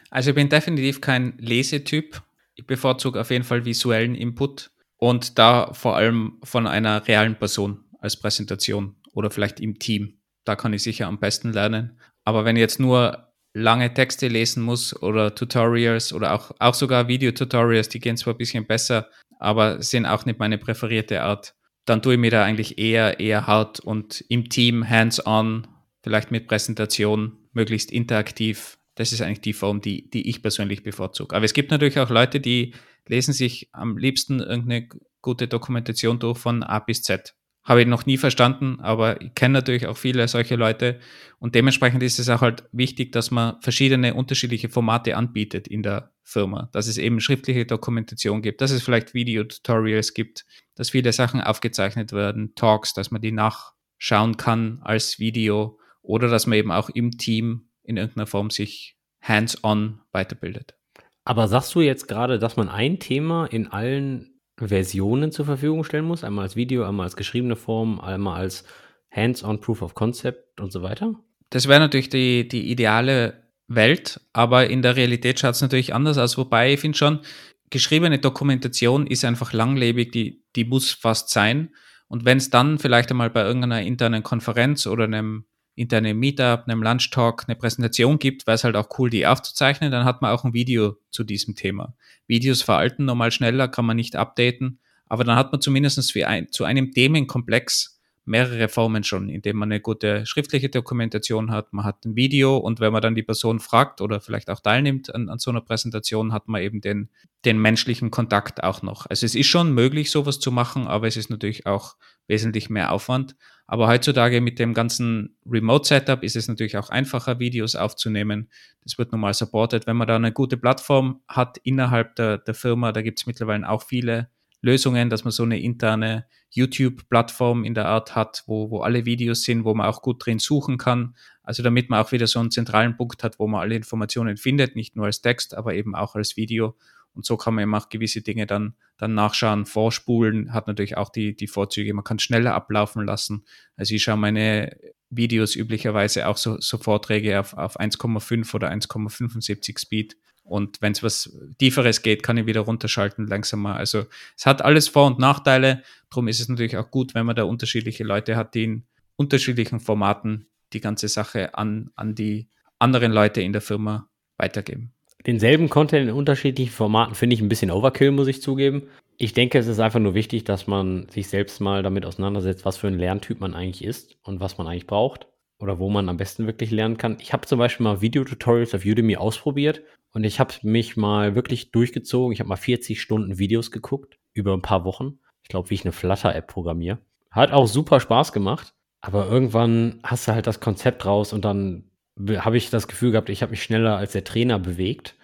Also ich bin definitiv kein Lesetyp. Ich bevorzuge auf jeden Fall visuellen Input und da vor allem von einer realen Person als Präsentation oder vielleicht im Team. Da kann ich sicher am besten lernen. Aber wenn ich jetzt nur lange Texte lesen muss oder Tutorials oder auch, auch sogar Videotutorials, die gehen zwar ein bisschen besser, aber sind auch nicht meine präferierte Art, dann tue ich mir da eigentlich eher, eher hart und im Team hands-on, vielleicht mit Präsentation, möglichst interaktiv. Das ist eigentlich die Form, die, die ich persönlich bevorzuge. Aber es gibt natürlich auch Leute, die lesen sich am liebsten irgendeine gute Dokumentation durch von A bis Z. Habe ich noch nie verstanden, aber ich kenne natürlich auch viele solche Leute. Und dementsprechend ist es auch halt wichtig, dass man verschiedene unterschiedliche Formate anbietet in der Firma. Dass es eben schriftliche Dokumentation gibt, dass es vielleicht Videotutorials gibt, dass viele Sachen aufgezeichnet werden, Talks, dass man die nachschauen kann als Video oder dass man eben auch im Team in irgendeiner Form sich hands-on weiterbildet. Aber sagst du jetzt gerade, dass man ein Thema in allen Versionen zur Verfügung stellen muss. Einmal als Video, einmal als geschriebene Form, einmal als Hands-on Proof of Concept und so weiter. Das wäre natürlich die, die ideale Welt, aber in der Realität schaut es natürlich anders aus. Wobei ich finde schon, geschriebene Dokumentation ist einfach langlebig, die, die muss fast sein. Und wenn es dann vielleicht einmal bei irgendeiner internen Konferenz oder einem interne Meetup, einem Lunch-Talk, eine Präsentation gibt, wäre es halt auch cool, die aufzuzeichnen. Dann hat man auch ein Video zu diesem Thema. Videos veralten normal schneller, kann man nicht updaten, aber dann hat man zumindest ein, zu einem Themenkomplex mehrere Formen schon, indem man eine gute schriftliche Dokumentation hat, man hat ein Video und wenn man dann die Person fragt oder vielleicht auch teilnimmt an, an so einer Präsentation, hat man eben den, den menschlichen Kontakt auch noch. Also es ist schon möglich, sowas zu machen, aber es ist natürlich auch wesentlich mehr Aufwand. Aber heutzutage mit dem ganzen Remote-Setup ist es natürlich auch einfacher, Videos aufzunehmen. Das wird normal supported. Wenn man da eine gute Plattform hat innerhalb der, der Firma, da gibt es mittlerweile auch viele Lösungen, dass man so eine interne YouTube-Plattform in der Art hat, wo, wo alle Videos sind, wo man auch gut drin suchen kann. Also damit man auch wieder so einen zentralen Punkt hat, wo man alle Informationen findet, nicht nur als Text, aber eben auch als Video. Und so kann man eben auch gewisse Dinge dann, dann nachschauen, vorspulen, hat natürlich auch die, die Vorzüge. Man kann schneller ablaufen lassen. Also ich schaue meine Videos üblicherweise auch so, so Vorträge auf, auf 1,5 oder 1,75 Speed. Und wenn es was Tieferes geht, kann ich wieder runterschalten langsamer. Also es hat alles Vor- und Nachteile. Darum ist es natürlich auch gut, wenn man da unterschiedliche Leute hat, die in unterschiedlichen Formaten die ganze Sache an, an die anderen Leute in der Firma weitergeben. Denselben Content in unterschiedlichen Formaten finde ich ein bisschen Overkill, muss ich zugeben. Ich denke, es ist einfach nur wichtig, dass man sich selbst mal damit auseinandersetzt, was für ein Lerntyp man eigentlich ist und was man eigentlich braucht oder wo man am besten wirklich lernen kann. Ich habe zum Beispiel mal Videotutorials auf Udemy ausprobiert und ich habe mich mal wirklich durchgezogen. Ich habe mal 40 Stunden Videos geguckt über ein paar Wochen. Ich glaube, wie ich eine Flutter-App programmiere. Hat auch super Spaß gemacht. Aber irgendwann hast du halt das Konzept raus und dann habe ich das Gefühl gehabt, ich habe mich schneller als der Trainer bewegt.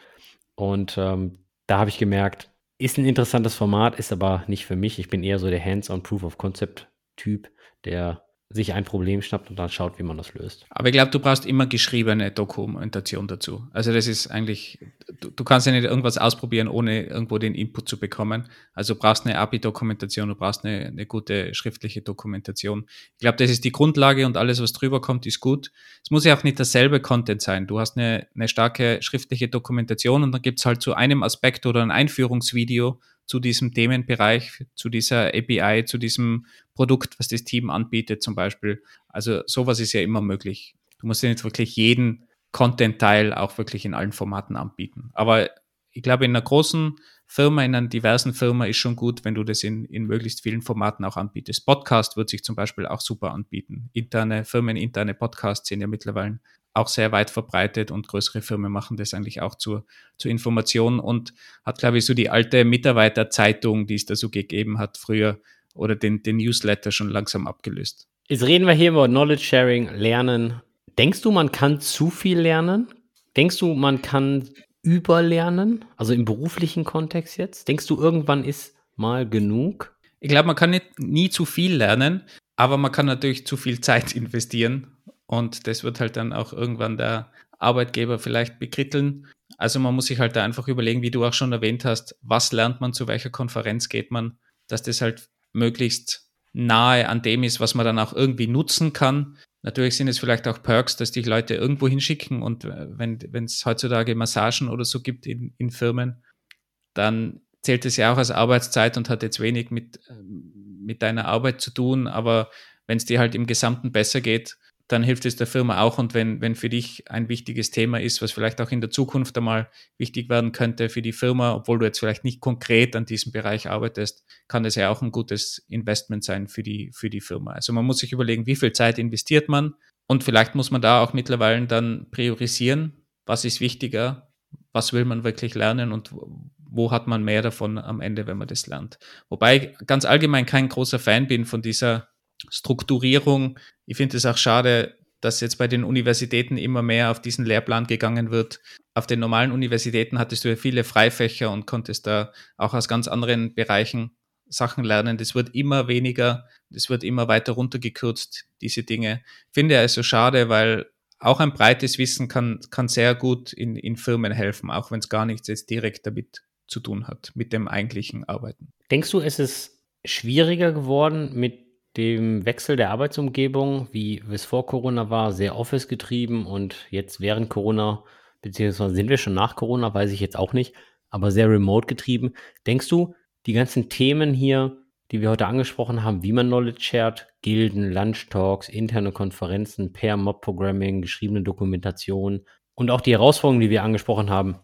Und ähm, da habe ich gemerkt, ist ein interessantes Format, ist aber nicht für mich. Ich bin eher so der Hands-on Proof of Concept-Typ, der sich ein Problem schnappt und dann schaut, wie man das löst. Aber ich glaube, du brauchst immer geschriebene Dokumentation dazu. Also das ist eigentlich, du, du, kannst ja nicht irgendwas ausprobieren, ohne irgendwo den Input zu bekommen. Also du brauchst eine API-Dokumentation, du brauchst eine, eine gute schriftliche Dokumentation. Ich glaube, das ist die Grundlage und alles, was drüber kommt, ist gut. Es muss ja auch nicht dasselbe Content sein. Du hast eine, eine starke schriftliche Dokumentation und dann gibt es halt zu einem Aspekt oder ein Einführungsvideo zu diesem Themenbereich, zu dieser API, zu diesem Produkt, was das Team anbietet zum Beispiel. Also sowas ist ja immer möglich. Du musst ja nicht wirklich jeden Content-Teil auch wirklich in allen Formaten anbieten. Aber ich glaube, in einer großen Firma, in einer diversen Firma ist schon gut, wenn du das in, in möglichst vielen Formaten auch anbietest. Podcast wird sich zum Beispiel auch super anbieten. Interne Firmen, interne Podcasts sind ja mittlerweile auch sehr weit verbreitet und größere Firmen machen das eigentlich auch zur, zur Information und hat, glaube ich, so die alte Mitarbeiterzeitung, die es da so gegeben hat früher oder den, den Newsletter schon langsam abgelöst. Jetzt reden wir hier über Knowledge Sharing, Lernen. Denkst du, man kann zu viel lernen? Denkst du, man kann überlernen? Also im beruflichen Kontext jetzt? Denkst du, irgendwann ist mal genug? Ich glaube, man kann nicht, nie zu viel lernen, aber man kann natürlich zu viel Zeit investieren und das wird halt dann auch irgendwann der Arbeitgeber vielleicht bekritteln. Also man muss sich halt da einfach überlegen, wie du auch schon erwähnt hast, was lernt man, zu welcher Konferenz geht man, dass das halt möglichst nahe an dem ist, was man dann auch irgendwie nutzen kann. Natürlich sind es vielleicht auch Perks, dass die Leute irgendwo hinschicken und äh, wenn es heutzutage Massagen oder so gibt in, in Firmen, dann zählt es ja auch als Arbeitszeit und hat jetzt wenig mit, ähm, mit deiner Arbeit zu tun. Aber wenn es dir halt im Gesamten besser geht, dann hilft es der Firma auch. Und wenn, wenn für dich ein wichtiges Thema ist, was vielleicht auch in der Zukunft einmal wichtig werden könnte für die Firma, obwohl du jetzt vielleicht nicht konkret an diesem Bereich arbeitest, kann das ja auch ein gutes Investment sein für die, für die Firma. Also man muss sich überlegen, wie viel Zeit investiert man und vielleicht muss man da auch mittlerweile dann priorisieren, was ist wichtiger, was will man wirklich lernen und wo hat man mehr davon am Ende, wenn man das lernt. Wobei ich ganz allgemein kein großer Fan bin von dieser Strukturierung. Ich finde es auch schade, dass jetzt bei den Universitäten immer mehr auf diesen Lehrplan gegangen wird. Auf den normalen Universitäten hattest du ja viele Freifächer und konntest da auch aus ganz anderen Bereichen Sachen lernen. Das wird immer weniger, das wird immer weiter runtergekürzt, diese Dinge. Finde also schade, weil auch ein breites Wissen kann, kann sehr gut in, in Firmen helfen, auch wenn es gar nichts jetzt direkt damit zu tun hat, mit dem eigentlichen Arbeiten. Denkst du, es ist schwieriger geworden, mit dem Wechsel der Arbeitsumgebung, wie es vor Corona war, sehr Office getrieben und jetzt während Corona, beziehungsweise sind wir schon nach Corona, weiß ich jetzt auch nicht, aber sehr remote getrieben. Denkst du, die ganzen Themen hier, die wir heute angesprochen haben, wie man Knowledge shared, Gilden, Lunch Talks, interne Konferenzen, Pair Mob Programming, geschriebene Dokumentation und auch die Herausforderungen, die wir angesprochen haben,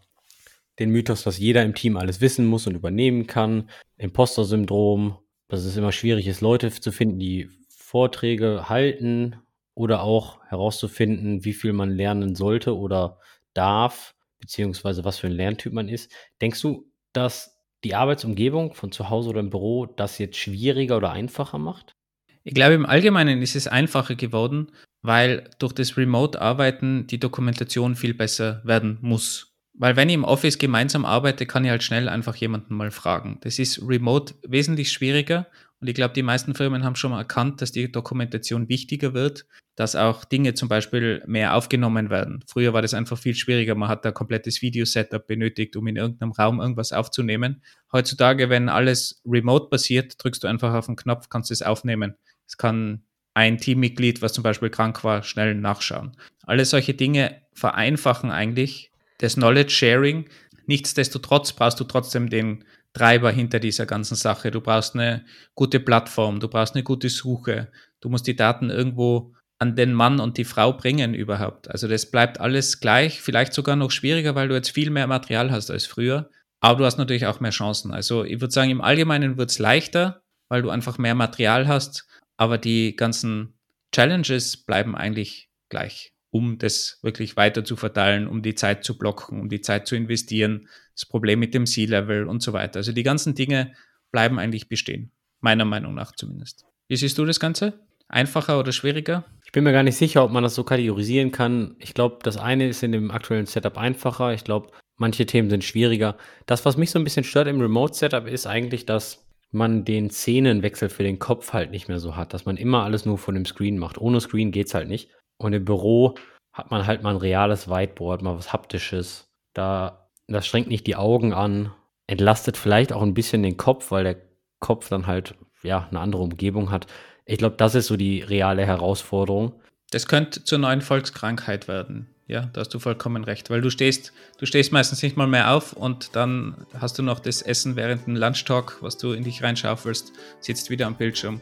den Mythos, dass jeder im Team alles wissen muss und übernehmen kann, Imposter-Syndrom, dass es immer schwierig ist, Leute zu finden, die Vorträge halten oder auch herauszufinden, wie viel man lernen sollte oder darf, beziehungsweise was für ein Lerntyp man ist. Denkst du, dass die Arbeitsumgebung von zu Hause oder im Büro das jetzt schwieriger oder einfacher macht? Ich glaube, im Allgemeinen ist es einfacher geworden, weil durch das Remote-Arbeiten die Dokumentation viel besser werden muss. Weil wenn ich im Office gemeinsam arbeite, kann ich halt schnell einfach jemanden mal fragen. Das ist remote wesentlich schwieriger und ich glaube, die meisten Firmen haben schon mal erkannt, dass die Dokumentation wichtiger wird, dass auch Dinge zum Beispiel mehr aufgenommen werden. Früher war das einfach viel schwieriger. Man hat da komplettes Video-Setup benötigt, um in irgendeinem Raum irgendwas aufzunehmen. Heutzutage, wenn alles remote passiert, drückst du einfach auf den Knopf, kannst es aufnehmen. Es kann ein Teammitglied, was zum Beispiel krank war, schnell nachschauen. Alle solche Dinge vereinfachen eigentlich das Knowledge Sharing. Nichtsdestotrotz brauchst du trotzdem den Treiber hinter dieser ganzen Sache. Du brauchst eine gute Plattform, du brauchst eine gute Suche, du musst die Daten irgendwo an den Mann und die Frau bringen überhaupt. Also das bleibt alles gleich, vielleicht sogar noch schwieriger, weil du jetzt viel mehr Material hast als früher. Aber du hast natürlich auch mehr Chancen. Also ich würde sagen, im Allgemeinen wird es leichter, weil du einfach mehr Material hast, aber die ganzen Challenges bleiben eigentlich gleich, um das wirklich weiter zu verteilen, um die Zeit zu blocken, um die Zeit zu investieren, das Problem mit dem C-Level und so weiter. Also die ganzen Dinge bleiben eigentlich bestehen, meiner Meinung nach zumindest. Wie siehst du das Ganze? Einfacher oder schwieriger? Ich bin mir gar nicht sicher, ob man das so kategorisieren kann. Ich glaube, das eine ist in dem aktuellen Setup einfacher. Ich glaube, manche Themen sind schwieriger. Das, was mich so ein bisschen stört im Remote-Setup, ist eigentlich, dass man den Szenenwechsel für den Kopf halt nicht mehr so hat, dass man immer alles nur von dem Screen macht. Ohne Screen geht es halt nicht. Und im Büro hat man halt mal ein reales Whiteboard, mal was Haptisches. Da, das strengt nicht die Augen an, entlastet vielleicht auch ein bisschen den Kopf, weil der Kopf dann halt ja eine andere Umgebung hat. Ich glaube, das ist so die reale Herausforderung. Das könnte zur neuen Volkskrankheit werden. Ja, da hast du vollkommen recht, weil du stehst, du stehst meistens nicht mal mehr auf und dann hast du noch das Essen während dem Lunchtalk, was du in dich reinschaufelst, sitzt wieder am Bildschirm.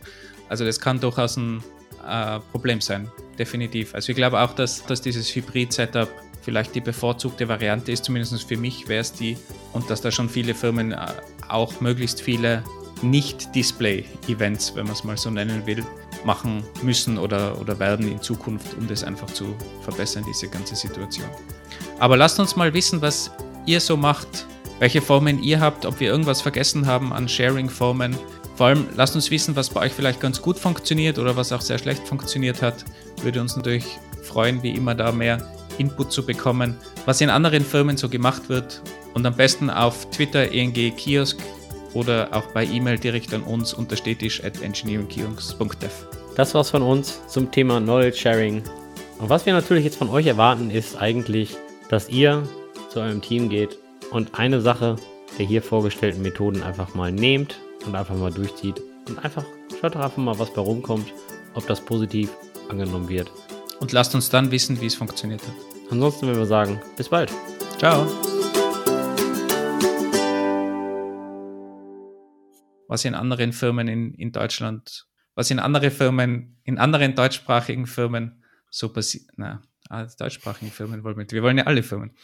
Also das kann durchaus ein äh, Problem sein, definitiv. Also ich glaube auch, dass, dass dieses Hybrid-Setup vielleicht die bevorzugte Variante ist, zumindest für mich wäre es die, und dass da schon viele Firmen äh, auch möglichst viele Nicht-Display-Events, wenn man es mal so nennen will, machen müssen oder, oder werden in Zukunft, um das einfach zu verbessern, diese ganze Situation. Aber lasst uns mal wissen, was ihr so macht, welche Formen ihr habt, ob wir irgendwas vergessen haben an Sharing-Formen. Vor allem lasst uns wissen, was bei euch vielleicht ganz gut funktioniert oder was auch sehr schlecht funktioniert hat. Würde uns natürlich freuen, wie immer da mehr Input zu bekommen, was in anderen Firmen so gemacht wird. Und am besten auf Twitter, ENG Kiosk oder auch bei E-Mail direkt an uns unter stetisch at engineeringkiosk.dev. Das war's von uns zum Thema Knowledge Sharing. Und was wir natürlich jetzt von euch erwarten, ist eigentlich, dass ihr zu eurem Team geht und eine Sache der hier vorgestellten Methoden einfach mal nehmt und einfach mal durchzieht und einfach schaut doch einfach mal, was bei rumkommt, ob das positiv angenommen wird. Und lasst uns dann wissen, wie es funktioniert hat. Ansonsten würden wir sagen, bis bald. Ciao. Was in anderen Firmen in, in Deutschland, was in anderen Firmen, in anderen deutschsprachigen Firmen so passiert. Na, ah, deutschsprachigen Firmen wollen wir, wir wollen ja alle Firmen.